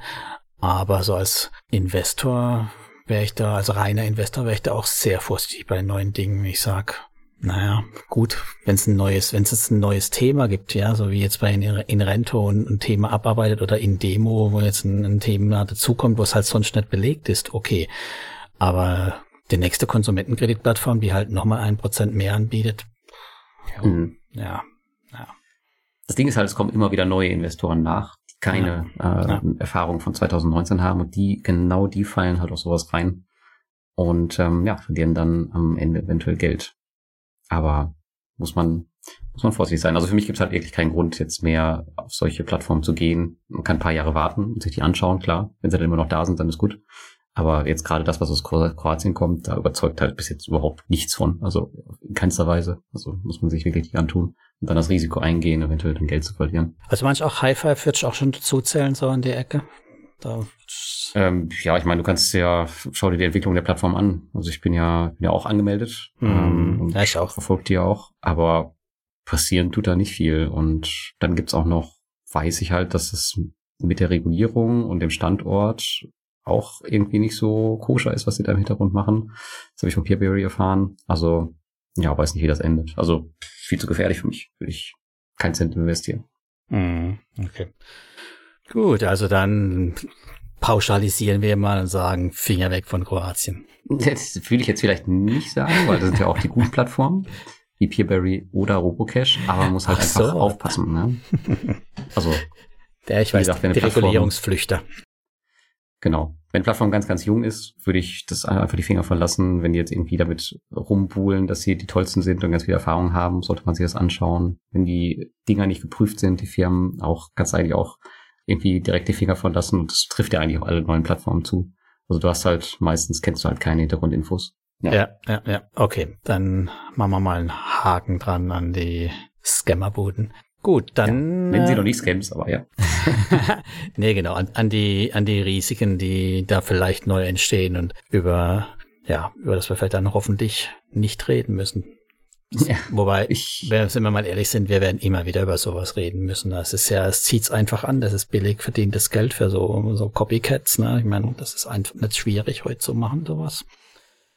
Aber so als Investor wäre ich da, als reiner Investor wäre ich da auch sehr vorsichtig bei neuen Dingen. Ich sag, Naja, gut, wenn es ein neues, wenn es jetzt ein neues Thema gibt, ja, so wie jetzt bei Inrento ein, ein Thema abarbeitet oder in Demo, wo jetzt ein, ein Thema dazukommt, wo es halt sonst nicht belegt ist, okay. Aber die nächste Konsumentenkreditplattform, die halt nochmal ein Prozent mehr anbietet, ja, mhm. ja, ja. Das Ding ist halt, es kommen immer wieder neue Investoren nach, die keine ja. Äh, ja. Erfahrung von 2019 haben und die, genau die fallen halt auf sowas rein und ähm, ja, verlieren dann am Ende eventuell Geld. Aber muss man, muss man vorsichtig sein. Also für mich gibt es halt wirklich keinen Grund, jetzt mehr auf solche Plattformen zu gehen. Man kann ein paar Jahre warten und sich die anschauen, klar. Wenn sie dann immer noch da sind, dann ist gut. Aber jetzt gerade das, was aus Kroatien kommt, da überzeugt halt bis jetzt überhaupt nichts von. Also in keinster Weise. Also muss man sich wirklich antun und dann das Risiko eingehen, eventuell dann Geld zu verlieren. Also manch auch High Five ich auch schon dazu zählen, so an die Ecke. Da ähm, ja, ich meine, du kannst ja, schau dir die Entwicklung der Plattform an. Also ich bin ja, bin ja auch angemeldet. Mhm. Ähm, ja, ich auch. Verfolgt die auch. Aber passieren tut da nicht viel. Und dann gibt's auch noch, weiß ich halt, dass es mit der Regulierung und dem Standort auch irgendwie nicht so koscher ist, was sie da im Hintergrund machen. Das habe ich von Peerberry erfahren. Also, ja, weiß nicht, wie das endet. Also viel zu gefährlich für mich. Würde ich keinen Cent investieren. Mhm. Okay. Gut, also dann pauschalisieren wir mal und sagen, Finger weg von Kroatien. Das will ich jetzt vielleicht nicht sagen, weil das sind ja auch die guten Plattformen, wie Peerberry oder Robocash, aber man muss halt Ach einfach so. aufpassen. Ne? Also, der, ich weiß, gesagt, die Regulierungsflüchter. Genau. Wenn die Plattform ganz, ganz jung ist, würde ich das einfach die Finger verlassen. Wenn die jetzt irgendwie damit rumbuhlen, dass sie die tollsten sind und ganz viel Erfahrung haben, sollte man sich das anschauen. Wenn die Dinger nicht geprüft sind, die Firmen auch ganz eigentlich auch irgendwie direkt die Finger von lassen und das trifft ja eigentlich auch alle neuen Plattformen zu. Also du hast halt, meistens kennst du halt keine Hintergrundinfos. Ja, ja, ja. ja. Okay, dann machen wir mal einen Haken dran an die Scammerbuden. Gut, dann. Ja, nennen sie äh, noch nicht Scams, aber ja. [LAUGHS] nee, genau, an, an, die, an die Risiken, die da vielleicht neu entstehen und über, ja, über das wir vielleicht dann hoffentlich nicht reden müssen. Ja, Wobei, ich, wenn wir mal ehrlich sind, wir werden immer wieder über sowas reden müssen. Das ist ja, es zieht's einfach an. Das ist billig verdientes Geld für so, so Copycats. Ne? Ich meine, das ist einfach nicht schwierig, heute zu machen, sowas.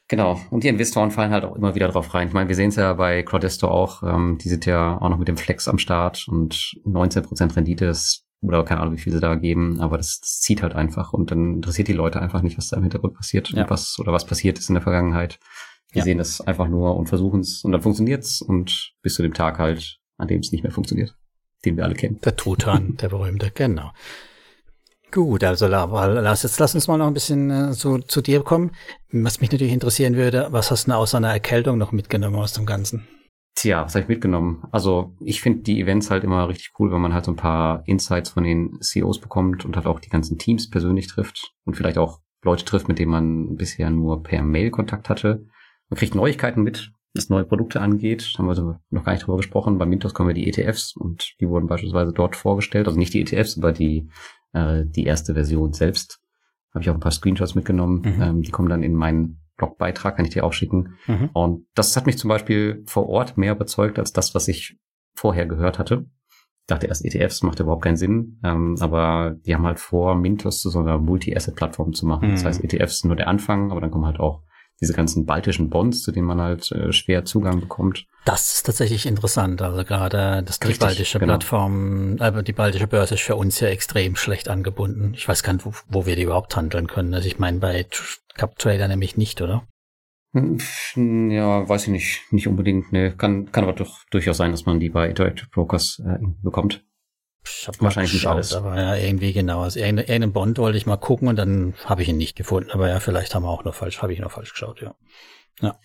Genau. Und die Investoren fallen halt auch immer wieder drauf rein. Ich meine, wir sehen es ja bei Crowdesto auch. Ähm, die sind ja auch noch mit dem Flex am Start und 19% Rendite ist, oder keine Ahnung, wie viel sie da geben, aber das, das zieht halt einfach und dann interessiert die Leute einfach nicht, was da im Hintergrund passiert ja. und was, oder was passiert ist in der Vergangenheit. Die ja. sehen das einfach nur und versuchen es und dann funktioniert's und bis zu dem Tag halt, an dem es nicht mehr funktioniert, den wir alle kennen. Der Tutan, [LAUGHS] der berühmte, genau. Gut, also lass, jetzt lass uns mal noch ein bisschen äh, so zu dir kommen. Was mich natürlich interessieren würde, was hast du aus einer Erkältung noch mitgenommen aus dem Ganzen? Tja, was habe ich mitgenommen? Also ich finde die Events halt immer richtig cool, wenn man halt so ein paar Insights von den CEOs bekommt und halt auch die ganzen Teams persönlich trifft und vielleicht auch Leute trifft, mit denen man bisher nur per Mail Kontakt hatte. Man kriegt Neuigkeiten mit, was neue Produkte angeht. Da haben wir also noch gar nicht drüber gesprochen. Bei Mintos kommen wir die ETFs und die wurden beispielsweise dort vorgestellt. Also nicht die ETFs, aber die, äh, die erste Version selbst. Habe ich auch ein paar Screenshots mitgenommen. Mhm. Ähm, die kommen dann in meinen Blogbeitrag, kann ich dir auch schicken. Mhm. Und das hat mich zum Beispiel vor Ort mehr überzeugt als das, was ich vorher gehört hatte. Ich dachte erst, ETFs macht überhaupt keinen Sinn, ähm, aber die haben halt vor, Mintos zu so einer Multi-Asset-Plattform zu machen. Mhm. Das heißt, ETFs sind nur der Anfang, aber dann kommen halt auch diese ganzen baltischen Bonds, zu denen man halt äh, schwer Zugang bekommt. Das ist tatsächlich interessant. Also gerade das die baltische genau. Plattform, aber die baltische Börse ist für uns ja extrem schlecht angebunden. Ich weiß gar nicht, wo, wo wir die überhaupt handeln können. Also ich meine bei Cup Trader nämlich nicht, oder? Hm, ja, weiß ich nicht, nicht unbedingt. Ne, kann kann aber doch durchaus sein, dass man die bei Interactive Brokers äh, bekommt. Ich habe wahrscheinlich geschaut, nicht alles. Aber ja, irgendwie genau. Also irgendeinen Bond wollte ich mal gucken und dann habe ich ihn nicht gefunden. Aber ja, vielleicht haben wir auch noch falsch, habe ich noch falsch geschaut, ja. Ja.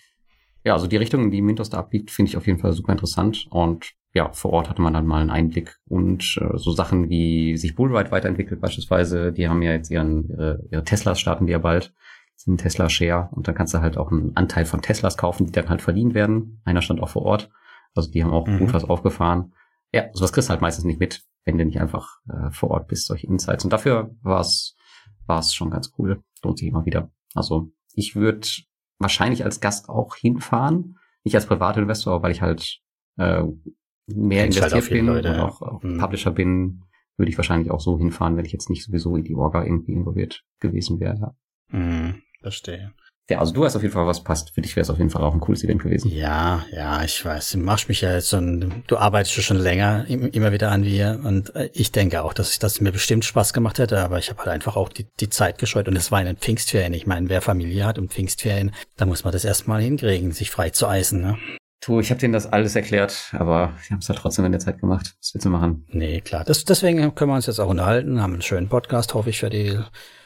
Ja, also die Richtung, die Mintos da abbiegt, finde ich auf jeden Fall super interessant. Und ja, vor Ort hatte man dann mal einen Einblick und äh, so Sachen wie sich Bullride weiterentwickelt beispielsweise. Die haben ja jetzt ihren, ihre, ihre Teslas starten die ja bald. sind Tesla Share und dann kannst du halt auch einen Anteil von Teslas kaufen, die dann halt verdient werden. Einer stand auch vor Ort. Also die haben auch mhm. gut was aufgefahren. Ja, sowas kriegst du halt meistens nicht mit, wenn du nicht einfach äh, vor Ort bist, solche Insights. Und dafür war es war es schon ganz cool. Lohnt sich immer wieder. Also ich würde wahrscheinlich als Gast auch hinfahren. Nicht als Privatinvestor, weil ich halt äh, mehr Kennst investiert halt bin Leute, und auch, auch mhm. Publisher bin, würde ich wahrscheinlich auch so hinfahren, wenn ich jetzt nicht sowieso in die Orga irgendwie involviert gewesen wäre. Mhm, verstehe. Ja, also du hast auf jeden Fall was passt. Für dich wäre es auf jeden Fall auch ein cooles Event gewesen. Ja, ja, ich weiß. Du machst mich ja jetzt schon, du arbeitest schon länger immer wieder an wir und äh, ich denke auch, dass ich das mir bestimmt Spaß gemacht hätte, aber ich habe halt einfach auch die, die Zeit gescheut und es war in den Pfingstferien. Ich meine, wer Familie hat und Pfingstferien, da muss man das erstmal hinkriegen, sich frei zu eisen, ne? Du, ich habe denen das alles erklärt, aber sie haben es halt trotzdem in der Zeit gemacht. Was willst du machen? Nee, klar. Das, deswegen können wir uns jetzt auch unterhalten, haben einen schönen Podcast, hoffe ich, für die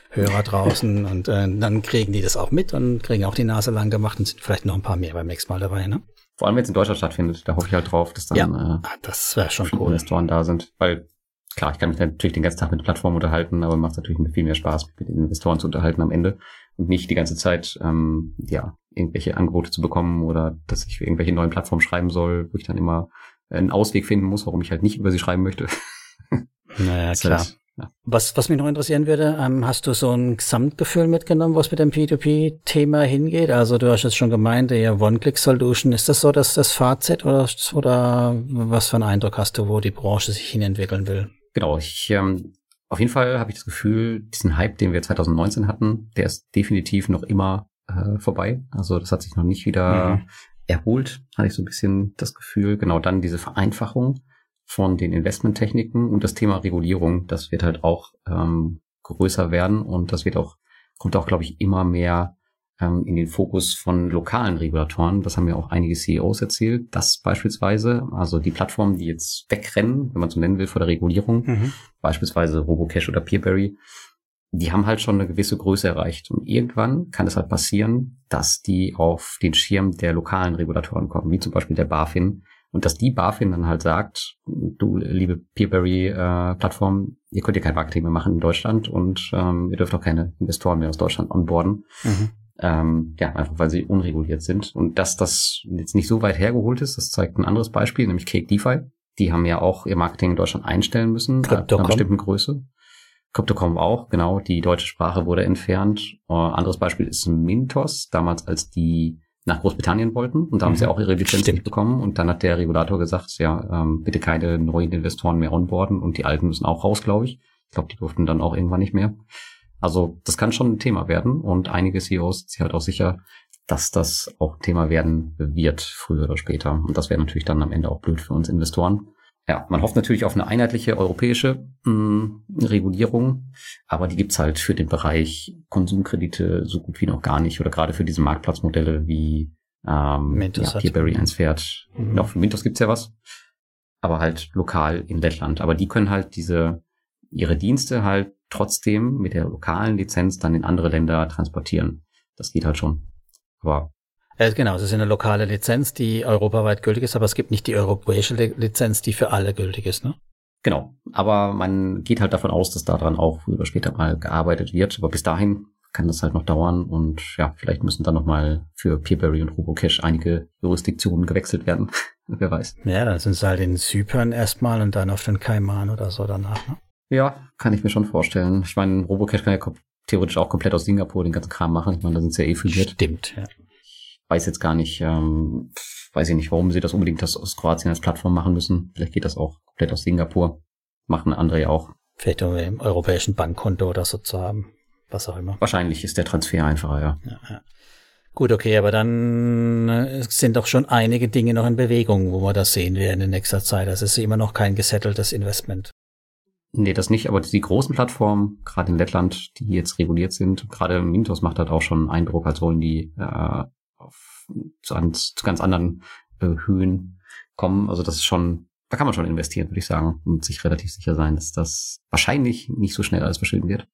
Hörer draußen und äh, dann kriegen die das auch mit und kriegen auch die Nase lang gemacht und sind vielleicht noch ein paar mehr beim nächsten Mal dabei, ne? Vor allem, wenn es in Deutschland stattfindet, da hoffe ich halt drauf, dass dann ja, äh, ah, das wäre schon cool. Investoren da sind, weil klar, ich kann mich natürlich den ganzen Tag mit der Plattform unterhalten, aber macht natürlich viel mehr Spaß, mit den Investoren zu unterhalten am Ende und nicht die ganze Zeit ähm, ja irgendwelche Angebote zu bekommen oder dass ich für irgendwelche neuen Plattformen schreiben soll, wo ich dann immer einen Ausweg finden muss, warum ich halt nicht über sie schreiben möchte. [LAUGHS] Naja, klar. Halt, ja. Was, was mich noch interessieren würde, ähm, hast du so ein Gesamtgefühl mitgenommen, was mit dem P2P-Thema hingeht? Also du hast jetzt schon gemeint, der One-Click-Solution, ist das so dass das Fazit oder, oder was für einen Eindruck hast du, wo die Branche sich hinentwickeln will? Genau, ich, ähm, auf jeden Fall habe ich das Gefühl, diesen Hype, den wir 2019 hatten, der ist definitiv noch immer äh, vorbei. Also das hat sich noch nicht wieder mhm. erholt, hatte ich so ein bisschen das Gefühl. Genau dann diese Vereinfachung von den Investmenttechniken und das Thema Regulierung, das wird halt auch ähm, größer werden und das wird auch, kommt auch, glaube ich, immer mehr ähm, in den Fokus von lokalen Regulatoren. Das haben ja auch einige CEOs erzählt, dass beispielsweise, also die Plattformen, die jetzt wegrennen, wenn man so nennen will, vor der Regulierung, mhm. beispielsweise Robocash oder Peerberry, die haben halt schon eine gewisse Größe erreicht. Und irgendwann kann es halt passieren, dass die auf den Schirm der lokalen Regulatoren kommen, wie zum Beispiel der BaFin, und dass die BaFin dann halt sagt, du liebe Peerberry-Plattform, äh, ihr könnt ja kein Marketing mehr machen in Deutschland und ähm, ihr dürft auch keine Investoren mehr aus Deutschland onboarden. Mhm. Ähm, ja, einfach weil sie unreguliert sind. Und dass das jetzt nicht so weit hergeholt ist, das zeigt ein anderes Beispiel, nämlich Cake DeFi. Die haben ja auch ihr Marketing in Deutschland einstellen müssen, Crypto.com. einer bestimmten Größe. Crypto.com auch, genau. Die deutsche Sprache wurde entfernt. Äh, anderes Beispiel ist Mintos, damals als die nach Großbritannien wollten und da haben mhm. sie auch ihre Lizenz Stimmt. nicht bekommen und dann hat der Regulator gesagt, ja, ähm, bitte keine neuen Investoren mehr onboarden und die alten müssen auch raus, glaube ich. Ich glaube, die durften dann auch irgendwann nicht mehr. Also das kann schon ein Thema werden und einige CEOs sind sich halt auch sicher, dass das auch ein Thema werden wird, früher oder später. Und das wäre natürlich dann am Ende auch blöd für uns Investoren. Ja, man hofft natürlich auf eine einheitliche europäische mh, hm, Regulierung, aber die gibt's halt für den Bereich Konsumkredite so gut wie noch gar nicht oder gerade für diese Marktplatzmodelle wie ähm, Mintos ja, Peerberry eins fährt. Mhm. Auch für Mintos gibt's ja was, aber halt lokal in Lettland. Aber die können halt diese ihre Dienste halt trotzdem mit der lokalen Lizenz dann in andere Länder transportieren. Das geht halt schon. Aber äh, genau, es ist eine lokale Lizenz, die europaweit gültig ist, aber es gibt nicht die europäische Lizenz, die für alle gültig ist, ne? Genau, aber man geht halt davon aus, dass daran auch früher oder später mal gearbeitet wird. Aber bis dahin kann das halt noch dauern und ja, vielleicht müssen dann nochmal für Peerberry und Robocash einige Jurisdiktionen gewechselt werden. [LAUGHS] Wer weiß. Ja, dann sind sie halt in Zypern erstmal und dann auf den Kaiman oder so danach. Ne? Ja, kann ich mir schon vorstellen. Ich meine, Robocash kann ja theoretisch auch komplett aus Singapur den ganzen Kram machen. Ich meine, da sind sie ja eh filiert. Stimmt, ja weiß jetzt gar nicht, ähm, weiß ich nicht, warum sie das unbedingt das aus Kroatien als Plattform machen müssen. Vielleicht geht das auch komplett aus Singapur. Machen andere ja auch. Vielleicht um im europäischen Bankkonto oder so zu haben. Was auch immer. Wahrscheinlich ist der Transfer einfacher, ja. ja, ja. Gut, okay, aber dann äh, sind doch schon einige Dinge noch in Bewegung, wo wir das sehen werden in nächster Zeit. Das ist immer noch kein gesetteltes Investment. Nee, das nicht, aber die großen Plattformen, gerade in Lettland, die jetzt reguliert sind, gerade Mintos macht halt auch schon einen Eindruck, als wollen die äh, zu, zu ganz anderen äh, Höhen kommen. Also das ist schon, da kann man schon investieren, würde ich sagen, und sich relativ sicher sein, dass das wahrscheinlich nicht so schnell alles verschwinden wird.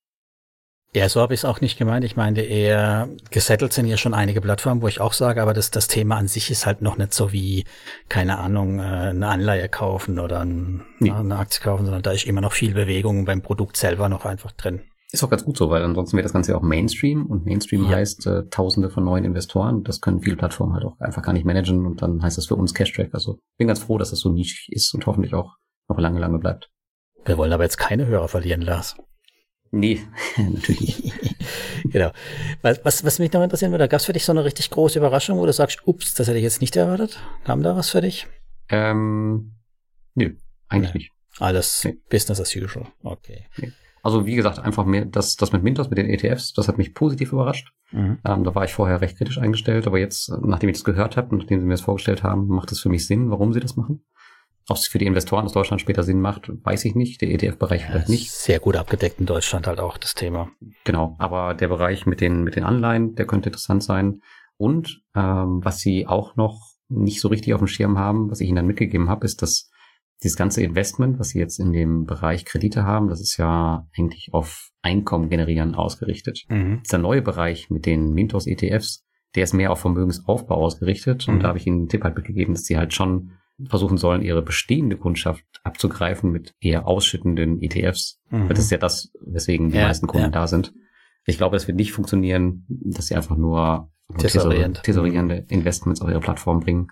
Ja, so habe ich es auch nicht gemeint. Ich meinte eher, gesettelt sind ja schon einige Plattformen, wo ich auch sage, aber das, das Thema an sich ist halt noch nicht so wie, keine Ahnung, äh, eine Anleihe kaufen oder ein, nee. eine Aktie kaufen, sondern da ist immer noch viel Bewegung beim Produkt selber noch einfach drin. Ist auch ganz gut so, weil ansonsten wäre das Ganze ja auch Mainstream und Mainstream ja. heißt äh, Tausende von neuen Investoren. Das können viele Plattformen halt auch einfach gar nicht managen und dann heißt das für uns Cash-Track. Also bin ganz froh, dass das so nischig ist und hoffentlich auch noch lange, lange bleibt. Wir wollen aber jetzt keine Hörer verlieren, Lars. Nee, [LAUGHS] natürlich nicht. [LAUGHS] genau. Was, was, was mich noch interessieren würde, gab es für dich so eine richtig große Überraschung, wo du sagst, ups, das hätte ich jetzt nicht erwartet? Kam da was für dich? Ähm, nö, eigentlich nee. nicht. Alles nee. Business as usual. Okay. Nee. Also wie gesagt, einfach mehr das, das mit Mintos, mit den ETFs, das hat mich positiv überrascht. Mhm. Ähm, da war ich vorher recht kritisch eingestellt, aber jetzt, nachdem ich das gehört habe und nachdem sie mir das vorgestellt haben, macht es für mich Sinn, warum sie das machen. Ob es für die Investoren aus Deutschland später Sinn macht, weiß ich nicht. Der ETF-Bereich ja, vielleicht nicht. Sehr gut abgedeckt in Deutschland halt auch das Thema. Genau, aber der Bereich mit den, mit den Anleihen, der könnte interessant sein. Und ähm, was sie auch noch nicht so richtig auf dem Schirm haben, was ich ihnen dann mitgegeben habe, ist, dass dieses ganze Investment, was sie jetzt in dem Bereich Kredite haben, das ist ja eigentlich auf Einkommen generieren ausgerichtet. Mhm. Dieser neue Bereich mit den Mintos ETFs, der ist mehr auf Vermögensaufbau ausgerichtet. Mhm. Und da habe ich ihnen einen Tipp halt mitgegeben, dass sie halt schon versuchen sollen, ihre bestehende Kundschaft abzugreifen mit eher ausschüttende ETFs. Mhm. das ist ja das, weswegen die ja, meisten Kunden ja. da sind. Ich glaube, es wird nicht funktionieren, dass sie einfach nur tesorierende Investments auf ihre Plattform bringen.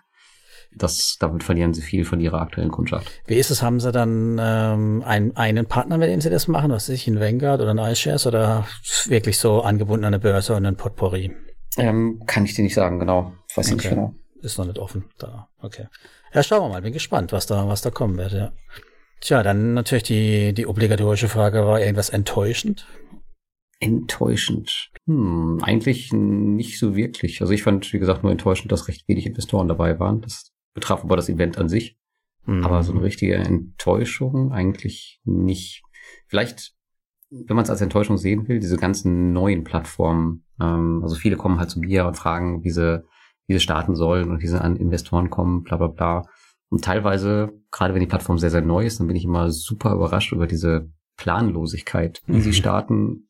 Das, damit verlieren sie viel von ihrer aktuellen Kundschaft. Wie ist es? Haben sie dann ähm, ein, einen Partner, mit dem sie das machen? Was weiß ich, in Vanguard oder in iShares oder wirklich so angebunden an eine Börse und ein Potpourri? Ähm, kann ich dir nicht sagen, genau. Weiß ich okay. nicht genau. Ist noch nicht offen da. Okay. Ja, schauen wir mal. Bin gespannt, was da, was da kommen wird, ja. Tja, dann natürlich die, die obligatorische Frage war irgendwas enttäuschend. Enttäuschend. Hm, eigentlich nicht so wirklich. Also ich fand, wie gesagt, nur enttäuschend, dass recht wenig Investoren dabei waren. Das betraf aber das Event an sich. Mhm. Aber so eine richtige Enttäuschung eigentlich nicht. Vielleicht, wenn man es als Enttäuschung sehen will, diese ganzen neuen Plattformen. Ähm, also viele kommen halt zu mir und fragen, wie sie wie sie starten sollen und wie sie an Investoren kommen, bla bla bla. Und teilweise, gerade wenn die Plattform sehr, sehr neu ist, dann bin ich immer super überrascht über diese Planlosigkeit, wie mhm. sie starten.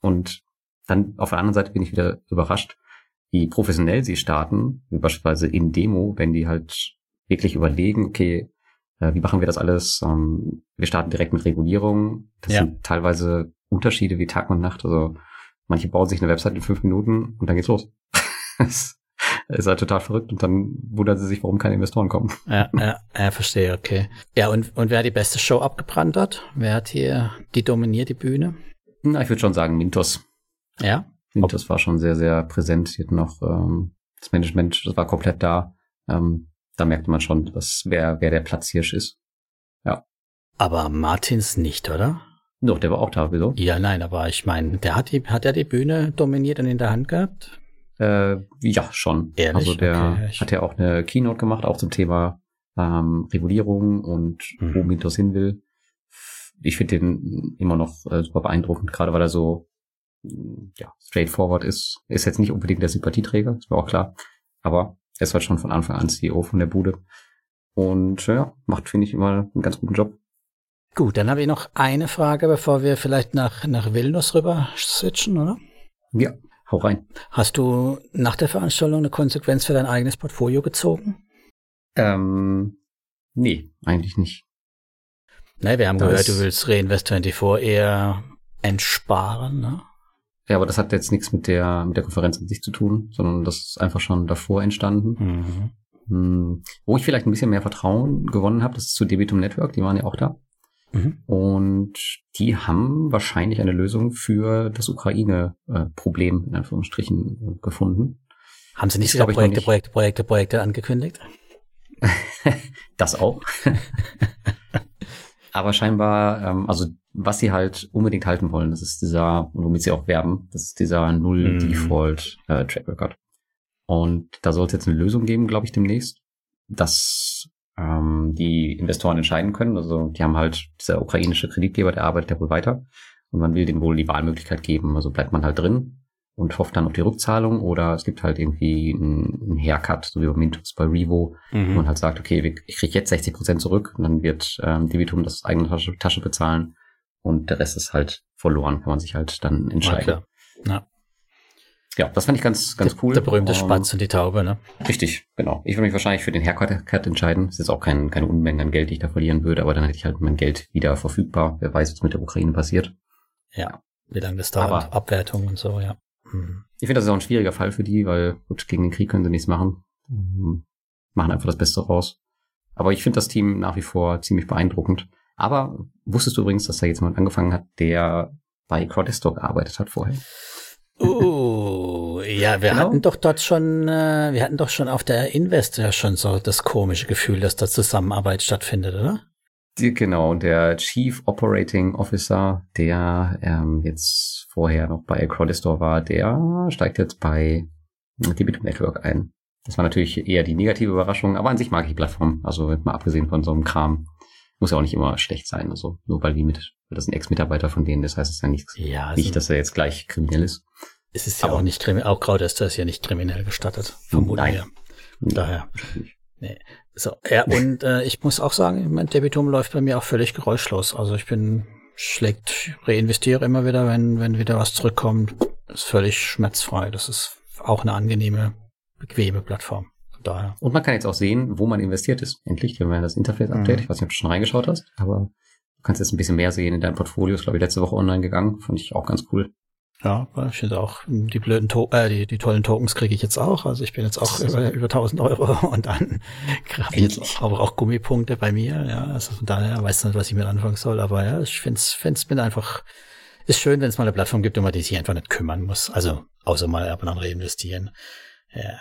Und dann auf der anderen Seite bin ich wieder überrascht, wie professionell sie starten, wie beispielsweise in Demo, wenn die halt wirklich überlegen, okay, äh, wie machen wir das alles? Ähm, wir starten direkt mit Regulierung. Das ja. sind teilweise Unterschiede wie Tag und Nacht. Also manche bauen sich eine Website in fünf Minuten und dann geht's los. [LAUGHS] ist halt total verrückt und dann wundern sie sich, warum keine Investoren kommen. Ja, ja, ja verstehe, okay. Ja, und, und wer die beste Show abgebrannt hat? Wer hat hier die dominiert, die Bühne? Na, ich würde schon sagen Mintos. Ja? Mintos war schon sehr, sehr präsent. Hier noch ähm, das Management, das war komplett da. Ähm, da merkte man schon, dass wer, wer der Platzhirsch ist. Ja. Aber Martins nicht, oder? Doch, der war auch da, wieso? Ja, nein, aber ich meine, der hat die, hat er die Bühne dominiert und in der Hand gehabt? Äh, ja, schon. Ehrlich? Also der okay, hat ja auch eine Keynote gemacht, auch zum Thema ähm, Regulierung und mhm. wo Mintos hin will. Ich finde den immer noch äh, super beeindruckend, gerade weil er so ja, straightforward ist. Ist jetzt nicht unbedingt der Sympathieträger, ist mir auch klar. Aber er ist halt schon von Anfang an CEO von der Bude. Und ja, macht, finde ich, immer einen ganz guten Job. Gut, dann habe ich noch eine Frage, bevor wir vielleicht nach, nach Vilnius rüber switchen, oder? Ja. Hau rein. Hast du nach der Veranstaltung eine Konsequenz für dein eigenes Portfolio gezogen? Ähm, nee, eigentlich nicht. Ne, wir haben das gehört, du willst Reinvest24 eher entsparen, ne? Ja, aber das hat jetzt nichts mit der, mit der Konferenz an sich zu tun, sondern das ist einfach schon davor entstanden. Mhm. Hm, wo ich vielleicht ein bisschen mehr Vertrauen gewonnen habe, das ist zu Debitum Network, die waren ja auch da. Mhm. Und die haben wahrscheinlich eine Lösung für das Ukraine-Problem in Anführungsstrichen gefunden. Haben sie nicht sogar Projekte. Projekte, Projekte, Projekte angekündigt? [LAUGHS] das auch. [LAUGHS] Aber scheinbar, ähm, also was sie halt unbedingt halten wollen, das ist dieser, womit sie auch werben, das ist dieser Null Default äh, Track Record. Und da soll es jetzt eine Lösung geben, glaube ich, demnächst, dass ähm, die Investoren entscheiden können. Also die haben halt dieser ukrainische Kreditgeber, der arbeitet ja wohl weiter und man will dem wohl die Wahlmöglichkeit geben. Also bleibt man halt drin und hofft dann auf die Rückzahlung oder es gibt halt irgendwie einen Haircut, so wie bei Mintos, bei Revo, mhm. wo man halt sagt, okay, ich kriege jetzt 60 Prozent zurück und dann wird ähm, Debitum das eigene Tasche, Tasche bezahlen und der Rest ist halt verloren, kann man sich halt dann entscheiden. Ja ja, das fand ich ganz, ganz cool. Der berühmte um, Spatz und die Taube, ne? Richtig, genau. Ich würde mich wahrscheinlich für den Haircut entscheiden. Das ist jetzt auch kein, keine Unmenge an Geld, die ich da verlieren würde, aber dann hätte ich halt mein Geld wieder verfügbar. Wer weiß, was mit der Ukraine passiert. Ja, wie lange das dauert, Abwertung und so, ja. Hm. Ich finde, das ist auch ein schwieriger Fall für die, weil gut, gegen den Krieg können sie nichts machen. Hm. Machen einfach das Beste raus. Aber ich finde das Team nach wie vor ziemlich beeindruckend. Aber wusstest du übrigens, dass da jetzt jemand angefangen hat, der bei Crowdesto gearbeitet hat vorher? Oh, [LAUGHS] ja, wir genau. hatten doch dort schon, äh, wir hatten doch schon auf der Invest ja schon so das komische Gefühl, dass da Zusammenarbeit stattfindet, oder? Die, genau, der Chief Operating Officer, der ähm, jetzt vorher noch bei Crowdistore war, der steigt jetzt bei Debitum Network ein. Das war natürlich eher die negative Überraschung, aber an sich mag ich die Plattform. Also mal abgesehen von so einem Kram, muss ja auch nicht immer schlecht sein. Also nur weil die mit, weil das ein Ex-Mitarbeiter von denen, das heißt es ja nicht, Ja, also nicht, dass er jetzt gleich kriminell ist. es ist ja aber- auch nicht kriminell, auch Crowdester ist ja nicht kriminell gestattet, vermuten Nein. wir. Daher. So, ja, [LAUGHS] und äh, ich muss auch sagen, mein Debitum läuft bei mir auch völlig geräuschlos. Also ich bin schlägt, reinvestiere immer wieder, wenn, wenn wieder was zurückkommt. Ist völlig schmerzfrei. Das ist auch eine angenehme, bequeme Plattform. Daher. Und man kann jetzt auch sehen, wo man investiert ist. Endlich, wir haben ja das Interface-Update. Mhm. Ich weiß nicht, ob du schon reingeschaut hast, aber du kannst jetzt ein bisschen mehr sehen in deinem Portfolio. Ist, glaube ich, letzte Woche online gegangen. Fand ich auch ganz cool. Ja, aber ich finde auch, die blöden to äh, die, die tollen Tokens kriege ich jetzt auch. Also ich bin jetzt auch über, über 1000 Euro [LAUGHS] und dann habe ich jetzt auch, auch Gummipunkte bei mir. Ja, also von daher weiß ich nicht, was ich mit anfangen soll. Aber ja, ich finde es bin einfach, ist schön, wenn es mal eine Plattform gibt, um die sich einfach nicht kümmern muss. Also außer mal ab und an reinvestieren. Ja.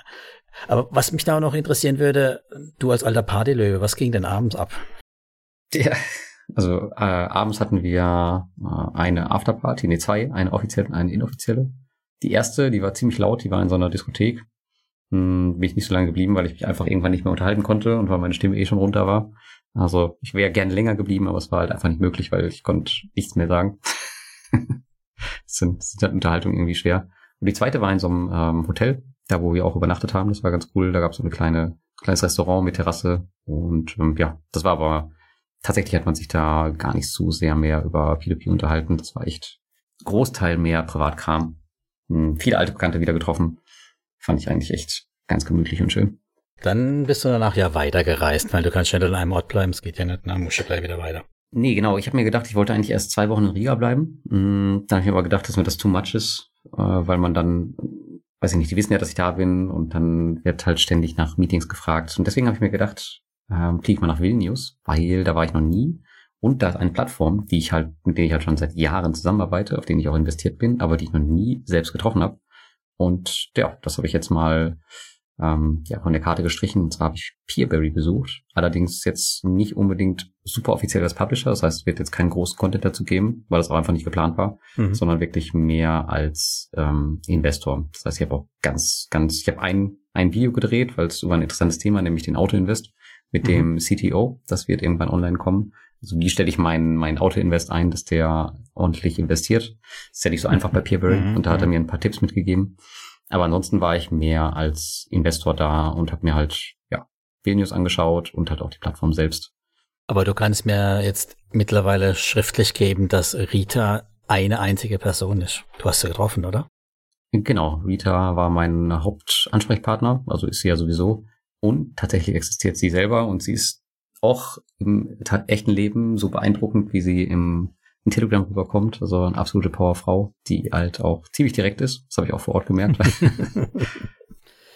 Aber was mich da auch noch interessieren würde, du als alter Partylöwe, was ging denn abends ab? Ja. Also äh, abends hatten wir äh, eine Afterparty, nee, zwei, eine offizielle und eine inoffizielle. Die erste, die war ziemlich laut, die war in so einer Diskothek. Hm, bin ich nicht so lange geblieben, weil ich mich einfach irgendwann nicht mehr unterhalten konnte und weil meine Stimme eh schon runter war. Also ich wäre gern länger geblieben, aber es war halt einfach nicht möglich, weil ich konnte nichts mehr sagen. [LAUGHS] das sind, das sind halt Unterhaltungen irgendwie schwer. Und die zweite war in so einem ähm, Hotel, da wo wir auch übernachtet haben. Das war ganz cool. Da gab es so eine kleine, kleines Restaurant mit Terrasse. Und ähm, ja, das war aber tatsächlich hat man sich da gar nicht so sehr mehr über P2P unterhalten. Das war echt Großteil mehr Privatkram. Hm, viele alte Bekannte wieder getroffen. Fand ich eigentlich echt ganz gemütlich und schön. Dann bist du danach ja weitergereist, weil du kannst schnell an einem Ort bleiben. Es geht ja nicht, dann musst du gleich wieder weiter. Nee, genau. Ich habe mir gedacht, ich wollte eigentlich erst zwei Wochen in Riga bleiben. Mm, Dann habe ich aber gedacht, dass mir das too much ist, äh, weil man dann, weiß ich nicht, die wissen ja, dass ich da bin und dann wird halt ständig nach Meetings gefragt. Und deswegen habe ich mir gedacht, ähm, fliege ich mal nach Vilnius, weil da war ich noch nie. Und da ist eine Plattform, die ich halt, mit der ich halt schon seit Jahren zusammenarbeite, auf denen ich auch investiert bin, aber die ich noch nie selbst getroffen habe. Und ja, das habe ich jetzt mal ähm, ja, von der Karte gestrichen. Und zwar habe ich Peerberry besucht. Allerdings jetzt nicht unbedingt super offiziell als Publisher. Das heißt, es wird jetzt keinen großen Content dazu geben, weil das auch einfach nicht geplant war, Mhm. sondern wirklich mehr als ähm, Investor. Das heißt, ich habe auch ganz, ganz, ich habe ein, ein Video gedreht, weil es über ein interessantes Thema, nämlich den Autoinvest mit Mhm. dem CTO. Das wird irgendwann online kommen. Also wie stelle ich meinen mein Autoinvest ein, dass der ordentlich investiert? Das ist ja nicht so einfach bei Peerberry Mhm. und da hat er mir ein paar Tipps mitgegeben. Aber ansonsten war ich mehr als Investor da und habe mir halt ja Vilnius angeschaut und halt auch die Plattform selbst. Aber du kannst mir jetzt mittlerweile schriftlich geben, dass Rita eine einzige Person ist. Du hast sie getroffen, oder? Genau, Rita war mein Hauptansprechpartner, also ist sie ja sowieso. Und tatsächlich existiert sie selber und sie ist auch im echten Leben so beeindruckend, wie sie im, im Telegram rüberkommt. Also eine absolute Powerfrau, die halt auch ziemlich direkt ist. Das habe ich auch vor Ort gemerkt. [LAUGHS]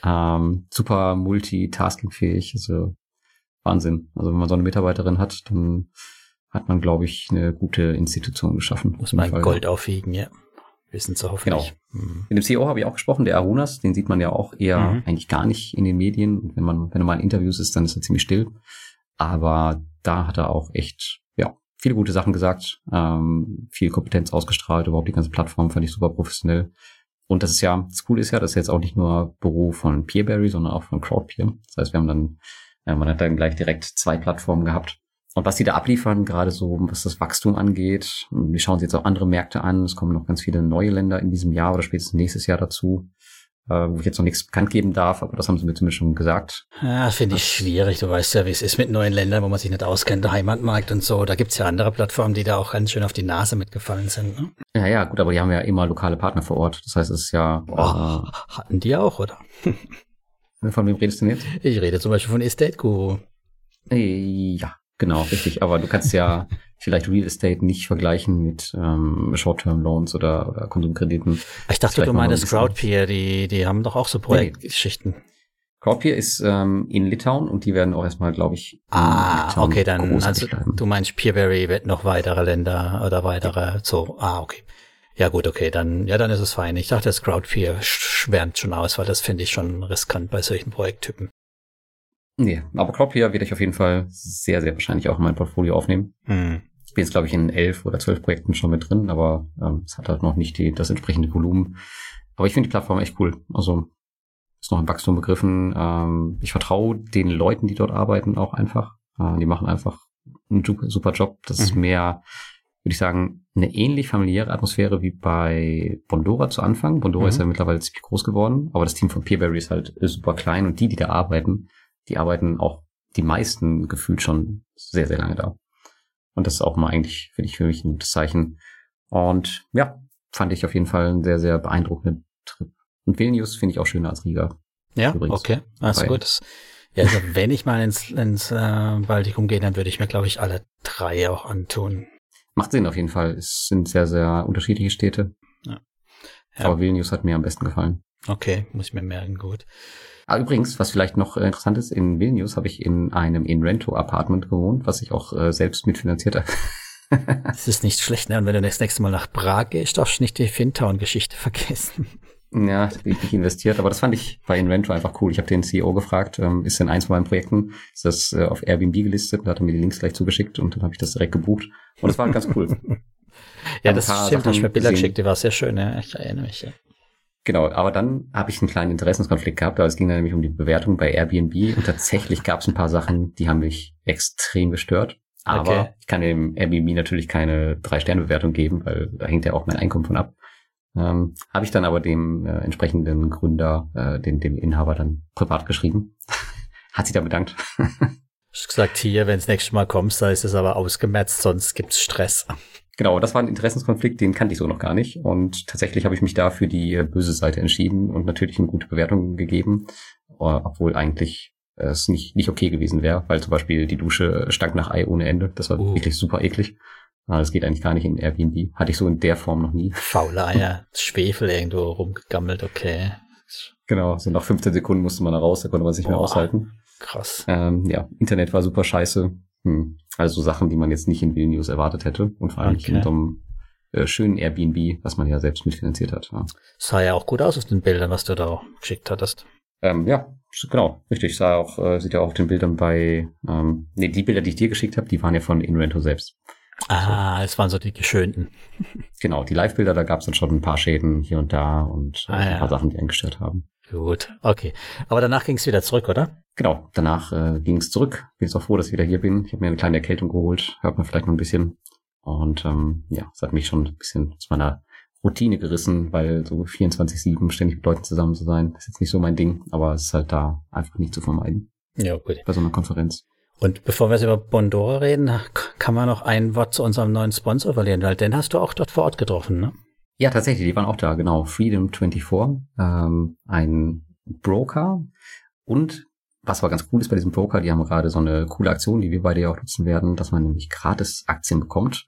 ähm, super multitaskingfähig, also Wahnsinn. Also wenn man so eine Mitarbeiterin hat, dann hat man, glaube ich, eine gute Institution geschaffen. Muss man. Gold aufwiegen, ja. Wissen Sie hoffentlich. Mhm. Mit dem CEO habe ich auch gesprochen, der Arunas, den sieht man ja auch eher Mhm. eigentlich gar nicht in den Medien. Und wenn man, wenn er mal in Interviews ist, dann ist er ziemlich still. Aber da hat er auch echt, ja, viele gute Sachen gesagt, ähm, viel Kompetenz ausgestrahlt, überhaupt die ganze Plattform fand ich super professionell. Und das ist ja, das Coole ist ja, das ist jetzt auch nicht nur Büro von Peerberry, sondern auch von Crowdpeer. Das heißt, wir haben dann, äh, man hat dann gleich direkt zwei Plattformen gehabt. Und was die da abliefern, gerade so was das Wachstum angeht, wir schauen uns jetzt auch andere Märkte an. Es kommen noch ganz viele neue Länder in diesem Jahr oder spätestens nächstes Jahr dazu, äh, wo ich jetzt noch nichts bekannt geben darf, aber das haben sie mir zumindest schon gesagt. Ja, finde ich schwierig. Du weißt ja, wie es ist mit neuen Ländern, wo man sich nicht auskennt, der Heimatmarkt und so. Da gibt's ja andere Plattformen, die da auch ganz schön auf die Nase mitgefallen sind. Ne? Ja, ja, gut, aber die haben ja immer lokale Partner vor Ort. Das heißt, es ist ja. Oh, hatten die auch, oder? Äh, [LAUGHS] von wem redest du denn jetzt? Ich rede zum Beispiel von Estate Guru. Äh, Ja, genau, richtig. Aber du kannst ja vielleicht Real Estate nicht vergleichen mit ähm, Short-Term-Loans oder, oder Konsumkrediten. Ich dachte, du meinst Crowdpeer, die, die haben doch auch so Projektgeschichten. Crowdpeer ist ähm, in Litauen und die werden auch erstmal, glaube ich, Ah, Litauen okay, dann, also bleiben. du meinst Peerberry wird noch weitere Länder oder weitere, so, ah, okay. Ja gut, okay, dann, ja, dann ist es fein. Ich dachte, das Crowdpeer sch- schwärmt schon aus, weil das finde ich schon riskant bei solchen Projekttypen. Nee, aber Cloudflare werde ich auf jeden Fall sehr, sehr wahrscheinlich auch in mein Portfolio aufnehmen. Hm. Ich bin jetzt, glaube ich, in elf oder zwölf Projekten schon mit drin, aber ähm, es hat halt noch nicht die, das entsprechende Volumen. Aber ich finde die Plattform echt cool. Also ist noch ein Wachstum begriffen. Ähm, ich vertraue den Leuten, die dort arbeiten, auch einfach. Äh, die machen einfach einen super, Job. Das ist Mhm. mehr, würde ich sagen, eine ähnlich familiäre Atmosphäre wie bei Bondora zu Anfang. Bondora Mhm. ist ja mittlerweile ziemlich groß geworden, aber das Team von Peerberry ist halt super klein und die, die da arbeiten, die arbeiten auch die meisten gefühlt schon sehr, sehr lange da. Und das ist auch mal eigentlich, finde ich, für mich ein gutes Zeichen. Und ja, fand ich auf jeden Fall einen sehr, sehr beeindruckenden Trip. Und Vilnius finde ich auch schöner als Riga. Ja, Übrigens. okay. Also Weil- gut. Das, ja, also wenn ich mal ins, ins äh, Baltikum gehe, dann würde ich mir, glaube ich, alle drei auch antun. Macht Sinn auf jeden Fall. Es sind sehr, sehr unterschiedliche Städte. Ja. Aber Vilnius hat mir am besten gefallen. Okay, muss ich mir merken, gut. Ah, übrigens, was vielleicht noch äh, interessant ist, in Vilnius habe ich in einem In-Rento-Apartment gewohnt, was ich auch äh, selbst mitfinanziert habe. [LAUGHS] Das ist nicht schlecht, ne? Und wenn du das nächste Mal nach Prag gehst, darfst du nicht die Fintown-Geschichte [LAUGHS] vergessen. ja, ich nicht investiert, aber das fand ich bei In-Rento einfach cool. Ich habe den CEO gefragt, ähm, ist in eins von meinen Projekten, ist das äh, auf Airbnb gelistet, da hat er mir die Links gleich zugeschickt und dann habe ich das direkt gebucht. Und das war ganz cool. [LAUGHS] Ja, das stimmt, hast du mir Bilder gesehen. geschickt, die war sehr schön, ja. Ich erinnere mich, ja. Genau, aber dann habe ich einen kleinen Interessenskonflikt gehabt, aber es ging dann nämlich um die Bewertung bei Airbnb und tatsächlich gab es ein paar Sachen, die haben mich extrem gestört. Aber Okay. ich kann dem Airbnb natürlich keine Drei-Sterne-Bewertung geben, weil da hängt ja auch mein Einkommen von ab. Ähm, habe ich dann aber dem äh, entsprechenden Gründer, äh, dem, dem Inhaber dann privat geschrieben. [LAUGHS] Hat sich da bedankt. [LAUGHS] Hast gesagt, hier, wenn das nächste Mal kommst, da ist es aber ausgemerzt, sonst gibt's Stress. Genau, das war ein Interessenskonflikt, den kannte ich so noch gar nicht. Und tatsächlich habe ich mich da für die äh, böse Seite entschieden und natürlich eine gute Bewertung gegeben, äh, obwohl eigentlich es nicht, nicht okay gewesen wäre, weil zum Beispiel die Dusche stank nach Ei ohne Ende. Das war Uh. wirklich super eklig. Das geht eigentlich gar nicht in Airbnb. Hatte ich so in der Form noch nie. Faule [LAUGHS] Eier, Schwefel irgendwo rumgegammelt, okay. Genau, so nach 15 Sekunden musste man da raus, da konnte man sich nicht mehr aushalten. Krass. Ähm, ja, Internet war super scheiße. Hm. Also so Sachen, die man jetzt nicht in Vilnius erwartet hätte und vor allem nicht in Okay. so einem äh, schönen Airbnb, was man ja selbst mitfinanziert hat. Ja. Sah ja auch gut aus auf den Bildern, was du da geschickt hattest. Ähm, ja, genau, richtig. Sah auch, äh, sieht ja auch auf den Bildern bei, ähm, nee, die Bilder, die ich dir geschickt habe, die waren ja von Inrento selbst. Ah, es waren so die geschönten. Genau, die Live-Bilder, da gab es dann schon ein paar Schäden hier und da und äh, Ah, ein ja. paar Sachen, die einen gestört haben. Gut, okay. Aber danach ging es wieder zurück, oder? Genau, danach äh, ging es zurück. Bin jetzt auch froh, dass ich wieder hier bin. Ich habe mir eine kleine Erkältung geholt, hört man vielleicht noch ein bisschen. Und ähm, ja, es hat mich schon ein bisschen zu meiner Routine gerissen, weil so 24-7 ständig mit Leuten zusammen zu sein, ist jetzt nicht so mein Ding, aber es ist halt da einfach nicht zu vermeiden Ja, gut. bei so einer Konferenz. Und bevor wir jetzt über Bondora reden, kann man noch ein Wort zu unserem neuen Sponsor verlieren, weil den hast du auch dort vor Ort getroffen, ne? Ja, tatsächlich, die waren auch da, genau. Freedom24, ähm, ein Broker. Und was aber ganz cool ist bei diesem Broker, die haben gerade so eine coole Aktion, die wir beide ja auch nutzen werden, dass man nämlich gratis Aktien bekommt,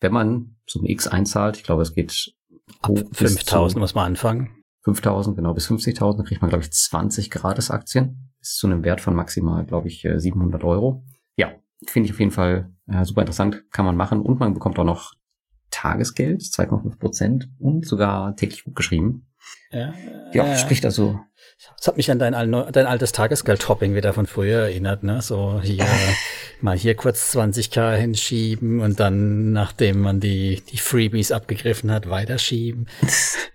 wenn man ein X einzahlt. Ich glaube, es geht Ab hoch bis 5000 zu muss man anfangen. 5000, genau, bis 50.000, dann kriegt man, glaube ich, 20 gratis Aktien. Bis zu einem Wert von maximal, glaube ich, äh, 700 Euro. Ja, finde ich auf jeden Fall äh, super interessant, kann man machen. Und man bekommt auch noch Tagesgeld, 2,5 Prozent und sogar täglich gut geschrieben. Ja, Ja, ja. spricht also, Das hat mich an dein, dein altes Tagesgeld-Topping wieder von früher erinnert, ne? So hier [LAUGHS] mal hier kurz 20k hinschieben und dann, nachdem man die, die Freebies abgegriffen hat, weiterschieben. [LAUGHS]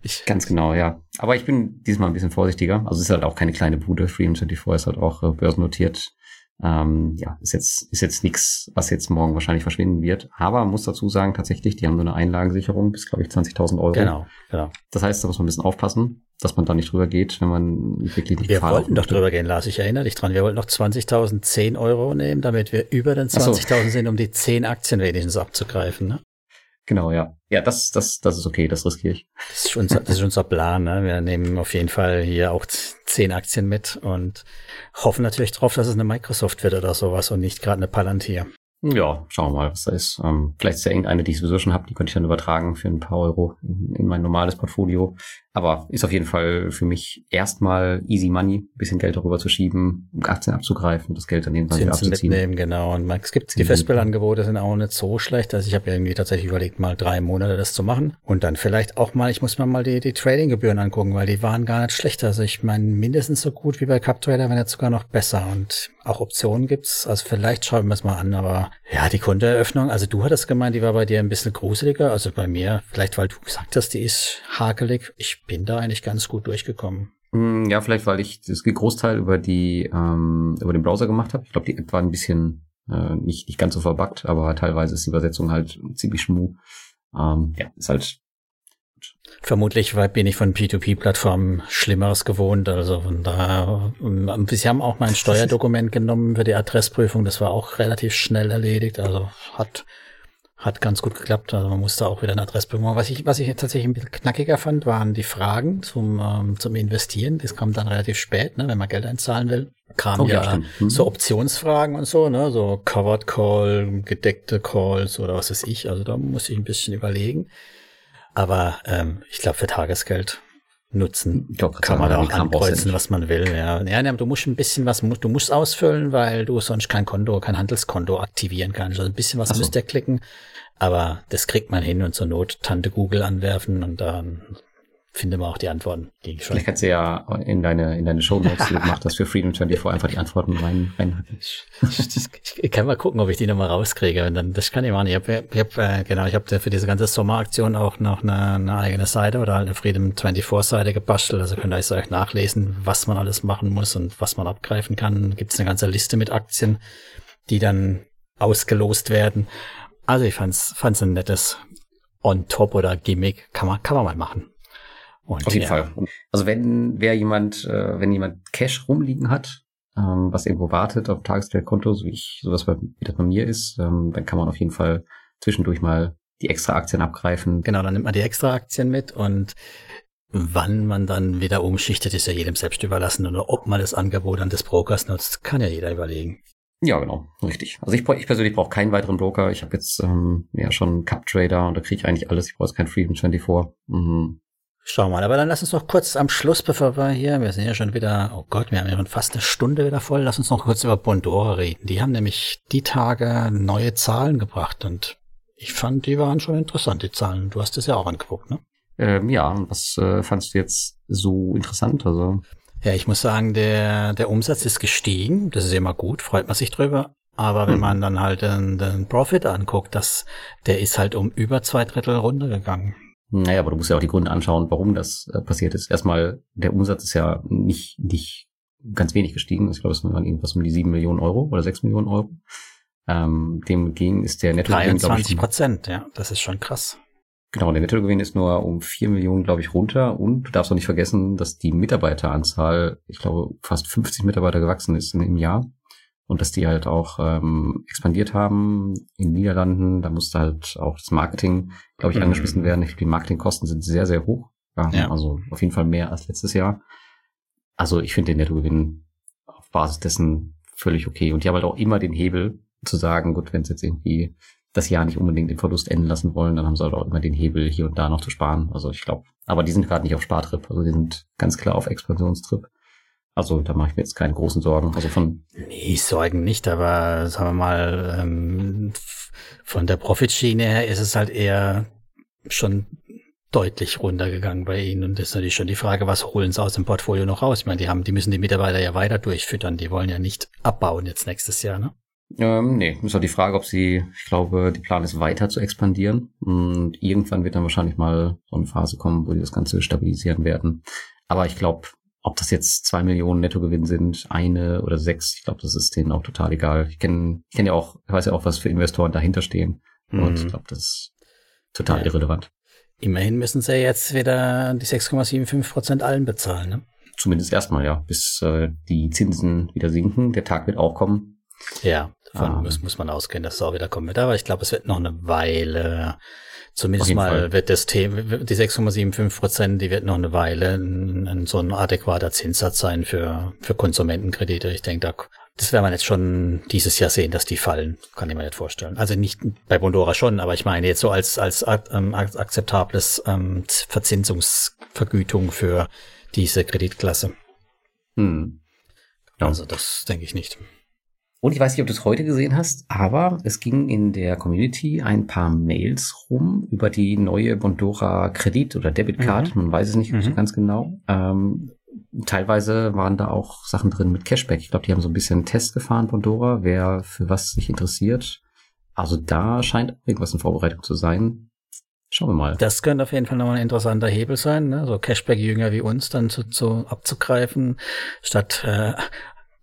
Ich, ganz genau, ja. Aber ich bin diesmal ein bisschen vorsichtiger. Also es ist halt auch keine kleine Bude. Freedom24 ist halt auch äh, börsennotiert. Ähm, ja, ist jetzt, ist jetzt nichts, was jetzt morgen wahrscheinlich verschwinden wird. Aber man muss dazu sagen, tatsächlich, die haben so eine Einlagensicherung bis, glaube ich, 20.000 Euro. genau, genau. Das heißt, da muss man ein bisschen aufpassen, dass man da nicht drüber geht, wenn man wirklich die Wir Gefahr wollten doch laufen drüber gehen, Lars, ich erinnere dich dran. Wir wollten noch 20.000 10 Euro nehmen, damit wir über den Ach so. 20.000 sind, um die 10 Aktien wenigstens abzugreifen, ne? Genau, ja. Ja, das, das, das ist okay, das riskiere ich. Das ist unser, das ist unser Plan. Ne? Wir nehmen auf jeden Fall hier auch zehn Aktien mit und hoffen natürlich drauf, dass es eine Microsoft wird oder sowas und nicht gerade eine Palantir. Ja, schauen wir mal, was da ist. Ähm, vielleicht ist ja irgendeine, die ich sowieso schon habe, die könnte ich dann übertragen für ein paar Euro in, in mein normales Portfolio. Aber ist auf jeden Fall für mich erstmal easy money, bisschen Geld darüber zu schieben, Aktien abzugreifen, das Geld dann irgendwann wieder abzuziehen. mitnehmen, genau. Und es gibt die Festbillangebote sind auch nicht so schlecht. Also ich habe irgendwie tatsächlich überlegt, mal drei Monate das zu machen. Und dann vielleicht auch mal, ich muss mir mal die, die Tradinggebühren angucken, weil die waren gar nicht schlecht. Also ich meine, mindestens so gut wie bei CupTrader, wenn jetzt sogar noch besser. Und auch Optionen gibt's. Also vielleicht schauen wir es mal an. Aber ja, die Kontoeröffnung, also du hattest gemeint, die war bei dir ein bisschen gruseliger. Also bei mir, vielleicht weil du gesagt hast, die ist hakelig. Ich bin da eigentlich ganz gut durchgekommen. Hm, ja, vielleicht, weil ich das Großteil über die ähm, über den Browser gemacht habe. Ich glaube, die App war ein bisschen äh, nicht nicht ganz so verbuggt, aber teilweise ist die Übersetzung halt ziemlich schmu. Ähm, ja, ist halt Vermutlich bin ich von P2P-Plattformen Schlimmeres gewohnt. Also von da, ähm, sie haben auch mein Steuerdokument genommen für die Adressprüfung. Das war auch relativ schnell erledigt. Also hat hat ganz gut geklappt. Also man musste auch wieder eine Adressprüfung machen. Was ich, was ich tatsächlich ein bisschen knackiger fand, waren die Fragen zum, ähm, zum Investieren. Das kam dann relativ spät, ne, wenn man Geld einzahlen will. Kamen oh, ja, mhm. so Optionsfragen und so, ne, so Covered Call, gedeckte Calls oder was weiß ich. Also da muss ich ein bisschen überlegen. Aber ähm, ich glaube, für Tagesgeld nutzen. Glaub, kann man da auch ankreuzen, was man will. Ja. ja, ja, du musst ein bisschen was, du musst ausfüllen, weil du sonst kein Konto, kein Handelskonto aktivieren kannst. Also ein bisschen was so. müsst ihr klicken. Aber das kriegt man hin und zur Not Tante Google anwerfen und dann finde mal auch die Antworten. Die Vielleicht kannst du ja in deine, in deine Show Notes, [LAUGHS] die du gemacht hast für Freedom 24, einfach die Antworten rein, rein. Ich, ich, kann mal gucken, ob ich die nochmal rauskriege. Und dann, das kann ich machen. Ich habe, ich hab, äh, genau, ich habe für diese ganze Sommeraktion auch noch eine, eine eigene Seite oder eine Freedom 24 Seite gebastelt. Also könnt ihr euch nachlesen, was man alles machen muss und was man abgreifen kann. Gibt es eine ganze Liste mit Aktien, die dann ausgelost werden. Also ich fand's, fand's ein nettes On-Top oder Gimmick. Kann man, kann man mal machen. Und Auf jeden ja. Fall. Also wenn wer jemand, äh, wenn jemand Cash rumliegen hat, ähm, was irgendwo wartet auf Tagesgeldkonto, so wie ich, sowas bei, wie das bei mir ist, ähm, dann kann man auf jeden Fall zwischendurch mal die extra Aktien abgreifen. Genau, dann nimmt man die extra Aktien mit und wann man dann wieder umschichtet, ist ja jedem selbst überlassen oder ob man das Angebot an des Brokers nutzt, kann ja jeder überlegen. Ja, genau, richtig. Also ich, ich persönlich brauche keinen weiteren Broker. Ich habe jetzt ähm, ja schon Cup Trader und da kriege ich eigentlich alles. Ich brauche jetzt kein Freedom 24. Mhm. Schau mal, aber dann lass uns noch kurz am Schluss, bevor wir hier, wir sind ja schon wieder, oh Gott, wir haben ja schon fast eine Stunde wieder voll, lass uns noch kurz über Bondora reden. Die haben nämlich die Tage neue Zahlen gebracht und ich fand, die waren schon interessant, die Zahlen. Du hast es ja auch angeguckt, ne? Ähm, ja, was äh, fandst du jetzt so interessant? Also ja, ich muss sagen, der der Umsatz ist gestiegen. Das ist immer gut, freut man sich drüber. Aber wenn hm. man dann halt den, den Profit anguckt, das, der ist halt um über zwei Drittel runtergegangen. Naja, aber du musst ja auch die Gründe anschauen, warum das äh, passiert ist. Erstmal, der Umsatz ist ja nicht, nicht ganz wenig gestiegen. Ich glaube, es waren irgendwas um die sieben Millionen Euro oder sechs Millionen Euro. Ähm, dem ging ist der Nettogewinn, 23 Prozent, ja, das ist schon krass. Genau, der Nettogewinn ist nur um vier Millionen, glaube ich, runter. Und du darfst auch nicht vergessen, dass die Mitarbeiteranzahl, ich glaube, fast 50 Mitarbeiter gewachsen ist im Jahr und dass die halt auch ähm, expandiert haben in den Niederlanden. Da musste halt auch das Marketing, glaube ich, mhm. angeschmissen werden. Ich glaube, die Marketingkosten sind sehr, sehr hoch. Ja, ja. Also auf jeden Fall mehr als letztes Jahr. Also ich finde den Nettogewinn auf Basis dessen völlig okay. Und die haben halt auch immer den Hebel zu sagen, gut, wenn es jetzt irgendwie das Jahr nicht unbedingt den Verlust enden lassen wollen, dann haben sie halt auch immer den Hebel hier und da noch zu sparen. Also ich glaube, aber die sind gerade nicht auf Spartrip, also die sind ganz klar auf Expansionstrip. Also da mache ich mir jetzt keine großen Sorgen. Also von nee, Sorgen nicht, aber sagen wir mal, ähm, von der Profitschiene her ist es halt eher schon deutlich runtergegangen bei ihnen. Und das ist natürlich schon die Frage, was holen sie aus dem Portfolio noch raus? Ich meine, die haben, die müssen die Mitarbeiter ja weiter durchfüttern. Die wollen ja nicht abbauen jetzt nächstes Jahr, ne? Ähm, nee, ist halt die Frage, ob sie, ich glaube, die Plan ist weiter zu expandieren. Und irgendwann wird dann wahrscheinlich mal so eine Phase kommen, wo die das Ganze stabilisieren werden. Aber ich glaube, ob das jetzt zwei Millionen Nettogewinn sind, eine oder sechs, ich glaube, das ist denen auch total egal. Ich kenne ich kenn ja auch, ich weiß ja auch, was für Investoren dahinter stehen. Mhm. Und ich glaube, das ist total ja. irrelevant. Immerhin müssen sie jetzt wieder die 6,75 Prozent allen bezahlen, ne? Zumindest erstmal, ja, bis äh, die Zinsen wieder sinken. Der Tag wird auch kommen. Ja, davon um. muss, muss man ausgehen, dass es auch wieder kommen wird. Aber ich glaube, es wird noch eine Weile Zumindest mal Fall. wird das Thema, die 6,75 Prozent, die wird noch eine Weile ein, ein, so ein adäquater Zinssatz sein für, für Konsumentenkredite. Ich denke, da, das werden wir jetzt schon dieses Jahr sehen, dass die fallen. Kann ich mir nicht vorstellen. Also nicht bei Bondora schon, aber ich meine jetzt so als, als, ähm, akzeptables ähm, Verzinsungsvergütung für diese Kreditklasse. Hm. Ja. Also das denke ich nicht. Und ich weiß nicht, ob du es heute gesehen hast, aber es ging in der Community ein paar Mails rum über die neue Bondora Kredit- oder Debitcard. Mhm. Man weiß es nicht mhm. so ganz genau. Ähm, teilweise waren da auch Sachen drin mit Cashback. Ich glaube, die haben so ein bisschen einen Test gefahren, Pandora, wer für was sich interessiert. Also da scheint irgendwas in Vorbereitung zu sein. Schauen wir mal. Das könnte auf jeden Fall nochmal ein interessanter Hebel sein, ne? so Cashback-Jünger wie uns dann zu, zu abzugreifen, statt äh,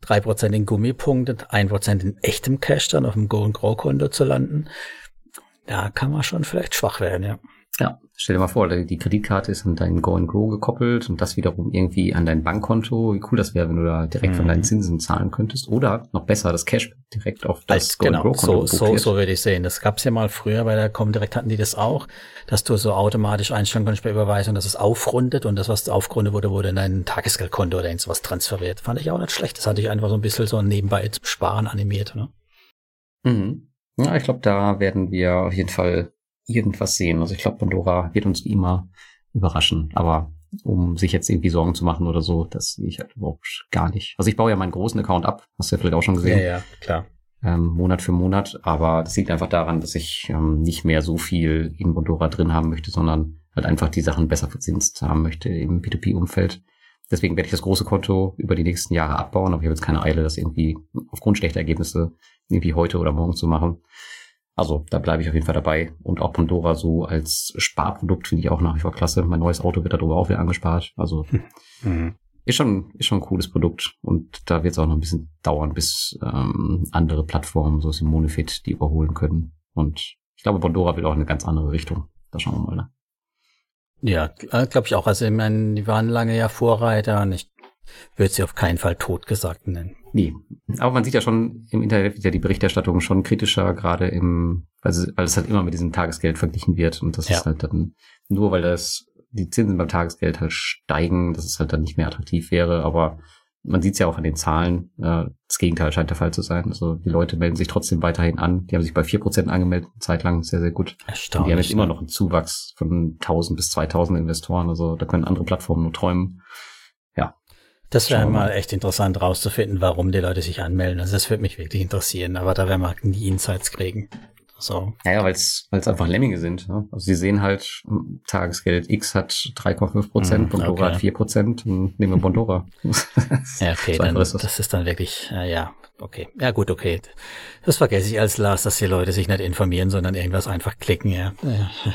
3% in Gummipunkte, 1% in echtem Cash dann auf dem Go- und Grow-Konto zu landen. Da kann man schon vielleicht schwach werden, ja. Ja, stell dir mal vor, die Kreditkarte ist an dein Go and Grow gekoppelt und das wiederum irgendwie an dein Bankkonto. Wie cool das wäre, wenn du da direkt mhm. von deinen mhm. Zinsen zahlen könntest. Oder noch besser, das Cash direkt auf das Als, Go genau, and Grow Konto. So, so, so würde ich sehen. Das gab's ja mal früher bei der Comdirect hatten die das auch, dass du so automatisch einstellen konntest bei Überweisung, dass es aufrundet und das, was aufgerundet wurde, wurde in dein Tagesgeldkonto oder irgendwas transferiert. Fand ich auch nicht schlecht. Das hatte ich einfach so ein bisschen so nebenbei zum Sparen animiert. Ne? Mhm. Ja, ich glaube, da werden wir auf jeden Fall irgendwas sehen. Also ich glaube, Pandora wird uns immer überraschen. Aber um sich jetzt irgendwie Sorgen zu machen oder so, das sehe ich halt überhaupt gar nicht. Also ich baue ja meinen großen Account ab, hast du ja vielleicht auch schon gesehen. Ja, ja, klar. Ähm, Monat für Monat, aber das liegt einfach daran, dass ich ähm, nicht mehr so viel in Pandora drin haben möchte, sondern halt einfach die Sachen besser verzinst haben möchte im P2P-Umfeld. Deswegen werde ich das große Konto über die nächsten Jahre abbauen, aber ich habe jetzt keine Eile, das irgendwie aufgrund schlechter Ergebnisse irgendwie heute oder morgen zu machen. Also da bleibe ich auf jeden Fall dabei. Und auch Pandora so als Sparprodukt finde ich auch nach wie vor klasse. Mein neues Auto wird darüber auch wieder angespart. Also mhm. ist schon ist schon ein cooles Produkt. Und da wird es auch noch ein bisschen dauern, bis ähm, andere Plattformen, so wie Monefit, die überholen können. Und ich glaube, Pandora will auch in eine ganz andere Richtung. Da schauen wir mal. Ne? Ja, äh, glaube ich auch. Also ich meine, die waren lange ja Vorreiter und ich würde sie auf keinen Fall totgesagt nennen. Nee. Aber man sieht ja schon im Internet ja die Berichterstattung schon kritischer, gerade im, also, weil es halt immer mit diesem Tagesgeld verglichen wird. Und das ja. ist halt dann nur, weil das die Zinsen beim Tagesgeld halt steigen, dass es halt dann nicht mehr attraktiv wäre. Aber man sieht es ja auch an den Zahlen. Äh, das Gegenteil scheint der Fall zu sein. Also die Leute melden sich trotzdem weiterhin an. Die haben sich bei vier Prozent angemeldet, zeitlang sehr, sehr gut. Erstaunlich. Und die haben jetzt immer noch einen Zuwachs von 1000 bis 2000 Investoren. Also da können andere Plattformen nur träumen. Das wäre mal echt interessant rauszufinden, warum die Leute sich anmelden. Also das würde mich wirklich interessieren, aber da werden wir nie Insights kriegen. So. Naja, weil es einfach Lemminge sind. Ne? Also sie sehen halt, hm, Tagesgeld X hat 3,5 Prozent, mm, Bondora okay. hat 4 Prozent, nehmen wir Bondora. [LAUGHS] ja, okay, dann, ist das. das. ist dann wirklich, äh, ja, okay. Ja gut, okay. Das vergesse ich als Lars, dass die Leute sich nicht informieren, sondern irgendwas einfach klicken. Ja.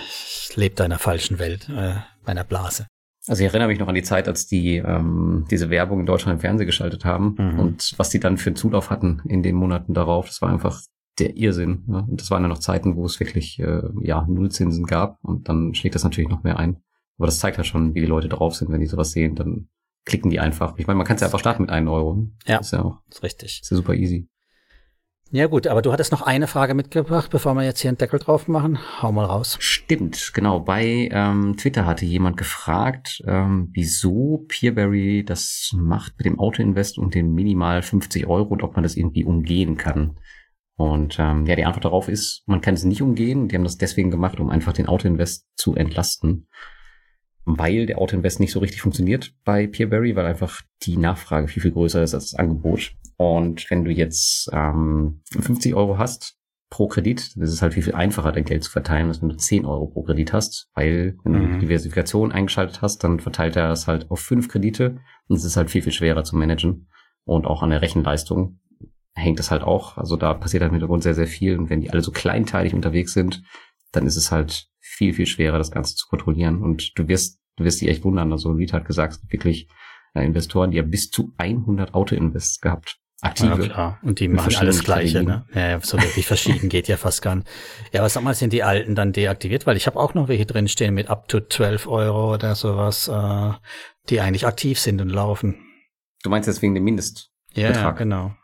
Ich lebe da in einer falschen Welt, äh, meiner Blase. Also ich erinnere mich noch an die Zeit, als die ähm, diese Werbung in Deutschland im Fernsehen geschaltet haben mhm. und was die dann für einen Zulauf hatten in den Monaten darauf. Das war einfach der Irrsinn. Ne? Und das waren ja noch Zeiten, wo es wirklich äh, ja Nullzinsen gab und dann schlägt das natürlich noch mehr ein. Aber das zeigt halt schon, wie die Leute drauf sind, wenn die sowas sehen, dann klicken die einfach. Ich meine, man kann es ja einfach starten mit einem Euro. Ja, das ist ja auch ist richtig. Ist ja super easy. Ja gut, aber du hattest noch eine Frage mitgebracht, bevor wir jetzt hier einen Deckel drauf machen. Hau mal raus. Stimmt, genau. Bei ähm, Twitter hatte jemand gefragt, ähm, wieso Peerberry das macht mit dem Autoinvest und den minimal 50 Euro und ob man das irgendwie umgehen kann. Und ähm, ja, die Antwort darauf ist, man kann es nicht umgehen. Die haben das deswegen gemacht, um einfach den Autoinvest zu entlasten weil der Autoinvest nicht so richtig funktioniert bei Peerberry, weil einfach die Nachfrage viel, viel größer ist als das Angebot. Und wenn du jetzt ähm, 50 Euro hast pro Kredit, dann ist es halt viel, viel einfacher, dein Geld zu verteilen, als wenn du 10 Euro pro Kredit hast, weil wenn mhm. du Diversifikation eingeschaltet hast, dann verteilt er das halt auf fünf Kredite und es ist halt viel, viel schwerer zu managen. Und auch an der Rechenleistung hängt es halt auch. Also da passiert halt im Hintergrund sehr, sehr viel. Und wenn die alle so kleinteilig unterwegs sind, dann ist es halt viel, viel schwerer, das Ganze zu kontrollieren. Und du wirst, du wirst dich echt wundern. Also, Lied hat gesagt, wirklich äh, Investoren, die haben bis zu 100 Auto-Invests gehabt. Aktive. Ja, klar. Und die machen alles Gleiche, ne? Ja, so wirklich verschieden [LAUGHS] geht ja fast gar nicht. Ja, aber sag mal, sind die alten dann deaktiviert? Weil ich habe auch noch welche drinstehen mit up to 12 Euro oder sowas, äh, die eigentlich aktiv sind und laufen. Du meinst jetzt wegen dem Mindestbetrag? Ja, genau.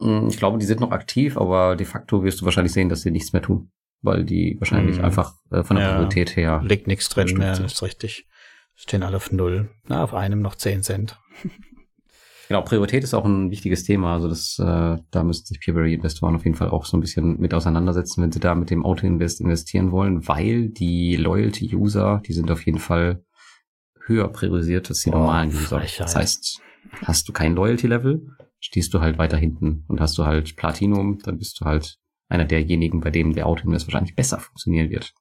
Hm, ich glaube, die sind noch aktiv, aber de facto wirst du wahrscheinlich sehen, dass sie nichts mehr tun weil die wahrscheinlich mm. einfach äh, von der ja, Priorität her. Liegt nichts drin mehr, ist richtig. Stehen alle auf null. Na, auf einem noch zehn Cent. [LAUGHS] Genau, Priorität ist auch ein wichtiges Thema. Also das, äh, da müssten sich Peerberry-Investoren auf jeden Fall auch so ein bisschen mit auseinandersetzen, wenn sie da mit dem Auto-Invest investieren wollen, weil die Loyalty-User, die sind auf jeden Fall höher priorisiert als die Boah, normalen User. Frechheit. Das heißt, hast du kein Loyalty-Level, stehst du halt weiter hinten und hast du halt Platinum, dann bist du halt einer derjenigen, bei dem der Auto-Invest wahrscheinlich besser funktionieren wird.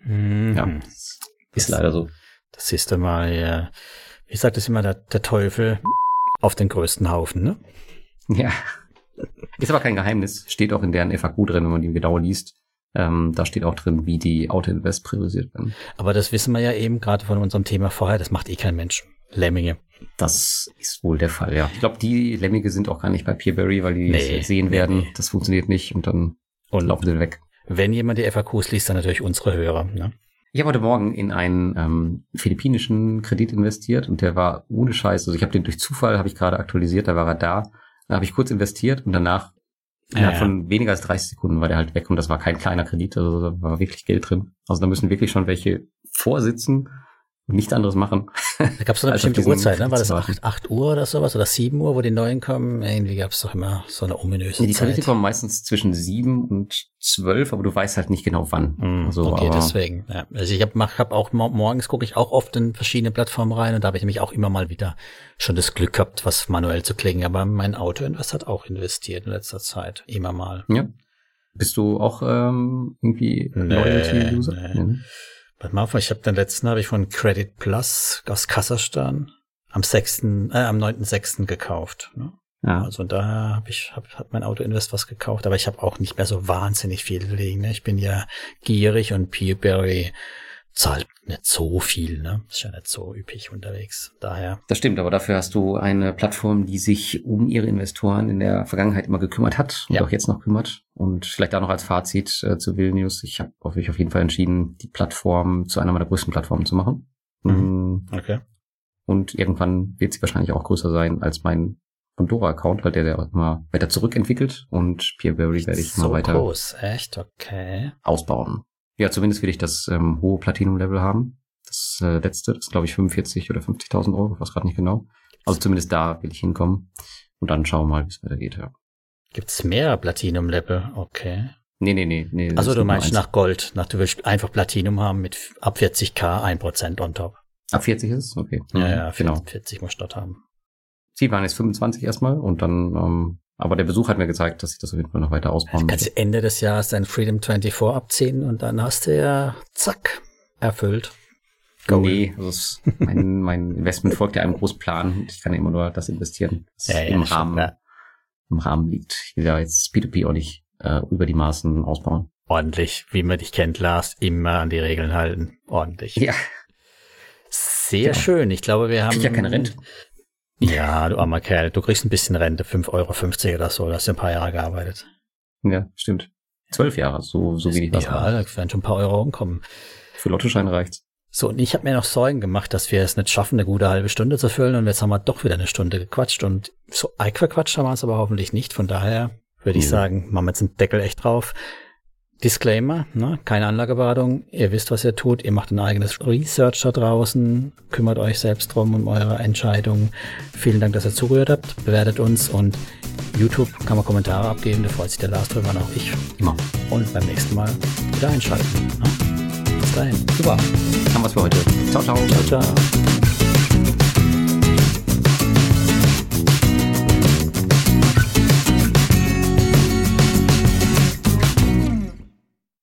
Mhm. Ja, das ist leider so. Das siehst du mal, ja. Wie sagt es immer, der, der Teufel auf den größten Haufen, ne? Ja. Ist aber kein Geheimnis. Steht auch in deren FAQ drin, wenn man die genau liest. Ähm, da steht auch drin, wie die Auto-Invest priorisiert werden. Aber das wissen wir ja eben gerade von unserem Thema vorher, das macht eh kein Mensch. Lemminge. Das ist wohl der Fall, ja. Ich glaube, die Lemmige sind auch gar nicht bei Peerberry, weil die Nee, sehen werden, nee. das funktioniert nicht und dann Und laufen sie weg. wenn jemand die FAQs liest, dann natürlich unsere Hörer. Ne? Ich habe heute Morgen in einen ähm, philippinischen Kredit investiert und der war ohne Scheiß. Also ich habe den durch Zufall, habe ich gerade aktualisiert, da war er da. Da habe ich kurz investiert und danach innerhalb ja. von weniger als 30 Sekunden war der halt weg und das war kein kleiner Kredit, also da war wirklich Geld drin. Also da müssen wirklich schon welche vorsitzen nichts anderes machen. [LAUGHS] Da gab es so eine bestimmte Uhrzeit, ne? War das Kredit zu 8, 8 Uhr oder sowas oder 7 Uhr, wo die neuen kommen? Irgendwie gab es doch immer so eine ominöse Die Kredite Zeit. kommen meistens zwischen sieben und zwölf, aber du weißt halt nicht genau wann. Hm, Also, okay, deswegen. Ja. Also ich habe hab auch mor- morgens gucke ich auch oft in verschiedene Plattformen rein und da habe ich nämlich auch immer mal wieder schon das Glück gehabt, was manuell zu klicken. Aber mein Autoinvest hat auch investiert in letzter Zeit. Immer mal. Ja. Bist du auch ähm, irgendwie Nee, Loyalty-User? nee. Nee. Warte mal, ich habe den letzten habe ich von Credit Plus aus Kasachstan am 6., äh, am 9.6. gekauft. Ne? Ja. Also daher habe ich hab, hat mein Autoinvest was gekauft, aber ich habe auch nicht mehr so wahnsinnig viel liegen. Ne? Ich bin ja gierig und Peerberry zahlt nicht so viel, ne? Ist ja nicht so üppig unterwegs. Daher. Das stimmt, aber dafür hast du eine Plattform, die sich um ihre Investoren in der Vergangenheit immer gekümmert hat und Ja. auch jetzt noch kümmert. Und vielleicht da noch als Fazit äh, zu Vilnius. Ich habe auf, mich auf jeden Fall entschieden, die Plattform zu einer meiner größten Plattformen zu machen. Mhm. Mm, Okay. Und irgendwann wird sie wahrscheinlich auch größer sein als mein Pandora-Account, weil der, der auch immer weiter zurückentwickelt und Peerberry werde ich so immer weiter groß, echt? Okay. ausbauen. Ja, zumindest will ich das ähm, hohe Platinum-Level haben. Das äh, letzte, das ist glaube ich 45 oder 50.000 Euro, ich weiß gerade nicht genau. Also zumindest da will ich hinkommen. Und dann schauen wir mal, wie es weitergeht. Ja. Gibt's mehr Platinum-Level? Okay. Nee, nee, nee. nee Also du meinst eins. nach Gold, nach du willst einfach Platinum haben mit ab 40k 1% on top. Ab 40 ist es? Okay. Ja, Mhm, ja, genau. 40 muss dort haben. Ziel waren jetzt 25 erstmal und dann, ähm, aber der Besuch hat mir gezeigt, dass ich das auf jeden Fall noch weiter ausbauen Kannst möchte. Ende des Jahres dein Freedom 24 abziehen und dann hast du ja zack erfüllt. Goal. Nee, also mein, mein Investment folgt ja einem Großplan. Ich kann ja immer nur das investieren, was Ja, ja, im, stimmt, Rahmen, ja. im Rahmen liegt. Ich will ja jetzt P2P auch nicht äh, über die Maßen ausbauen. Ordentlich, wie man dich kennt, Lars, immer an die Regeln halten. Ordentlich. Ja, Sehr Genau. schön. Ich glaube, wir haben. krieg ja keine Rente. Ja, du armer Kerl. Du kriegst ein bisschen Rente, 5,50 Euro oder so. Du hast ja ein paar Jahre gearbeitet. Ja, stimmt. Zwölf Jahre, so, so wenig was. Ja, da werden schon ein paar Euro umkommen. Für Lottoschein reicht's. So, und ich habe mir noch Sorgen gemacht, dass wir es nicht schaffen, eine gute halbe Stunde zu füllen. Und jetzt haben wir doch wieder eine Stunde gequatscht. Und so eingequatscht haben wir es aber hoffentlich nicht. Von daher würde ich Mhm. sagen, machen wir jetzt einen Deckel echt drauf. Disclaimer, ne? keine Anlageberatung. Ihr wisst, was ihr tut. Ihr macht ein eigenes Research da draußen. Kümmert euch selbst drum um eure Entscheidungen. Vielen Dank, dass ihr zugehört habt. Bewertet uns und YouTube kann man Kommentare abgeben. Da freut sich der Lars drüber und auch ich. Immer. Und beim nächsten Mal wieder einschalten. Ne? Bis dahin. Super. Haben wir's für heute. Ciao, ciao. Ciao, ciao.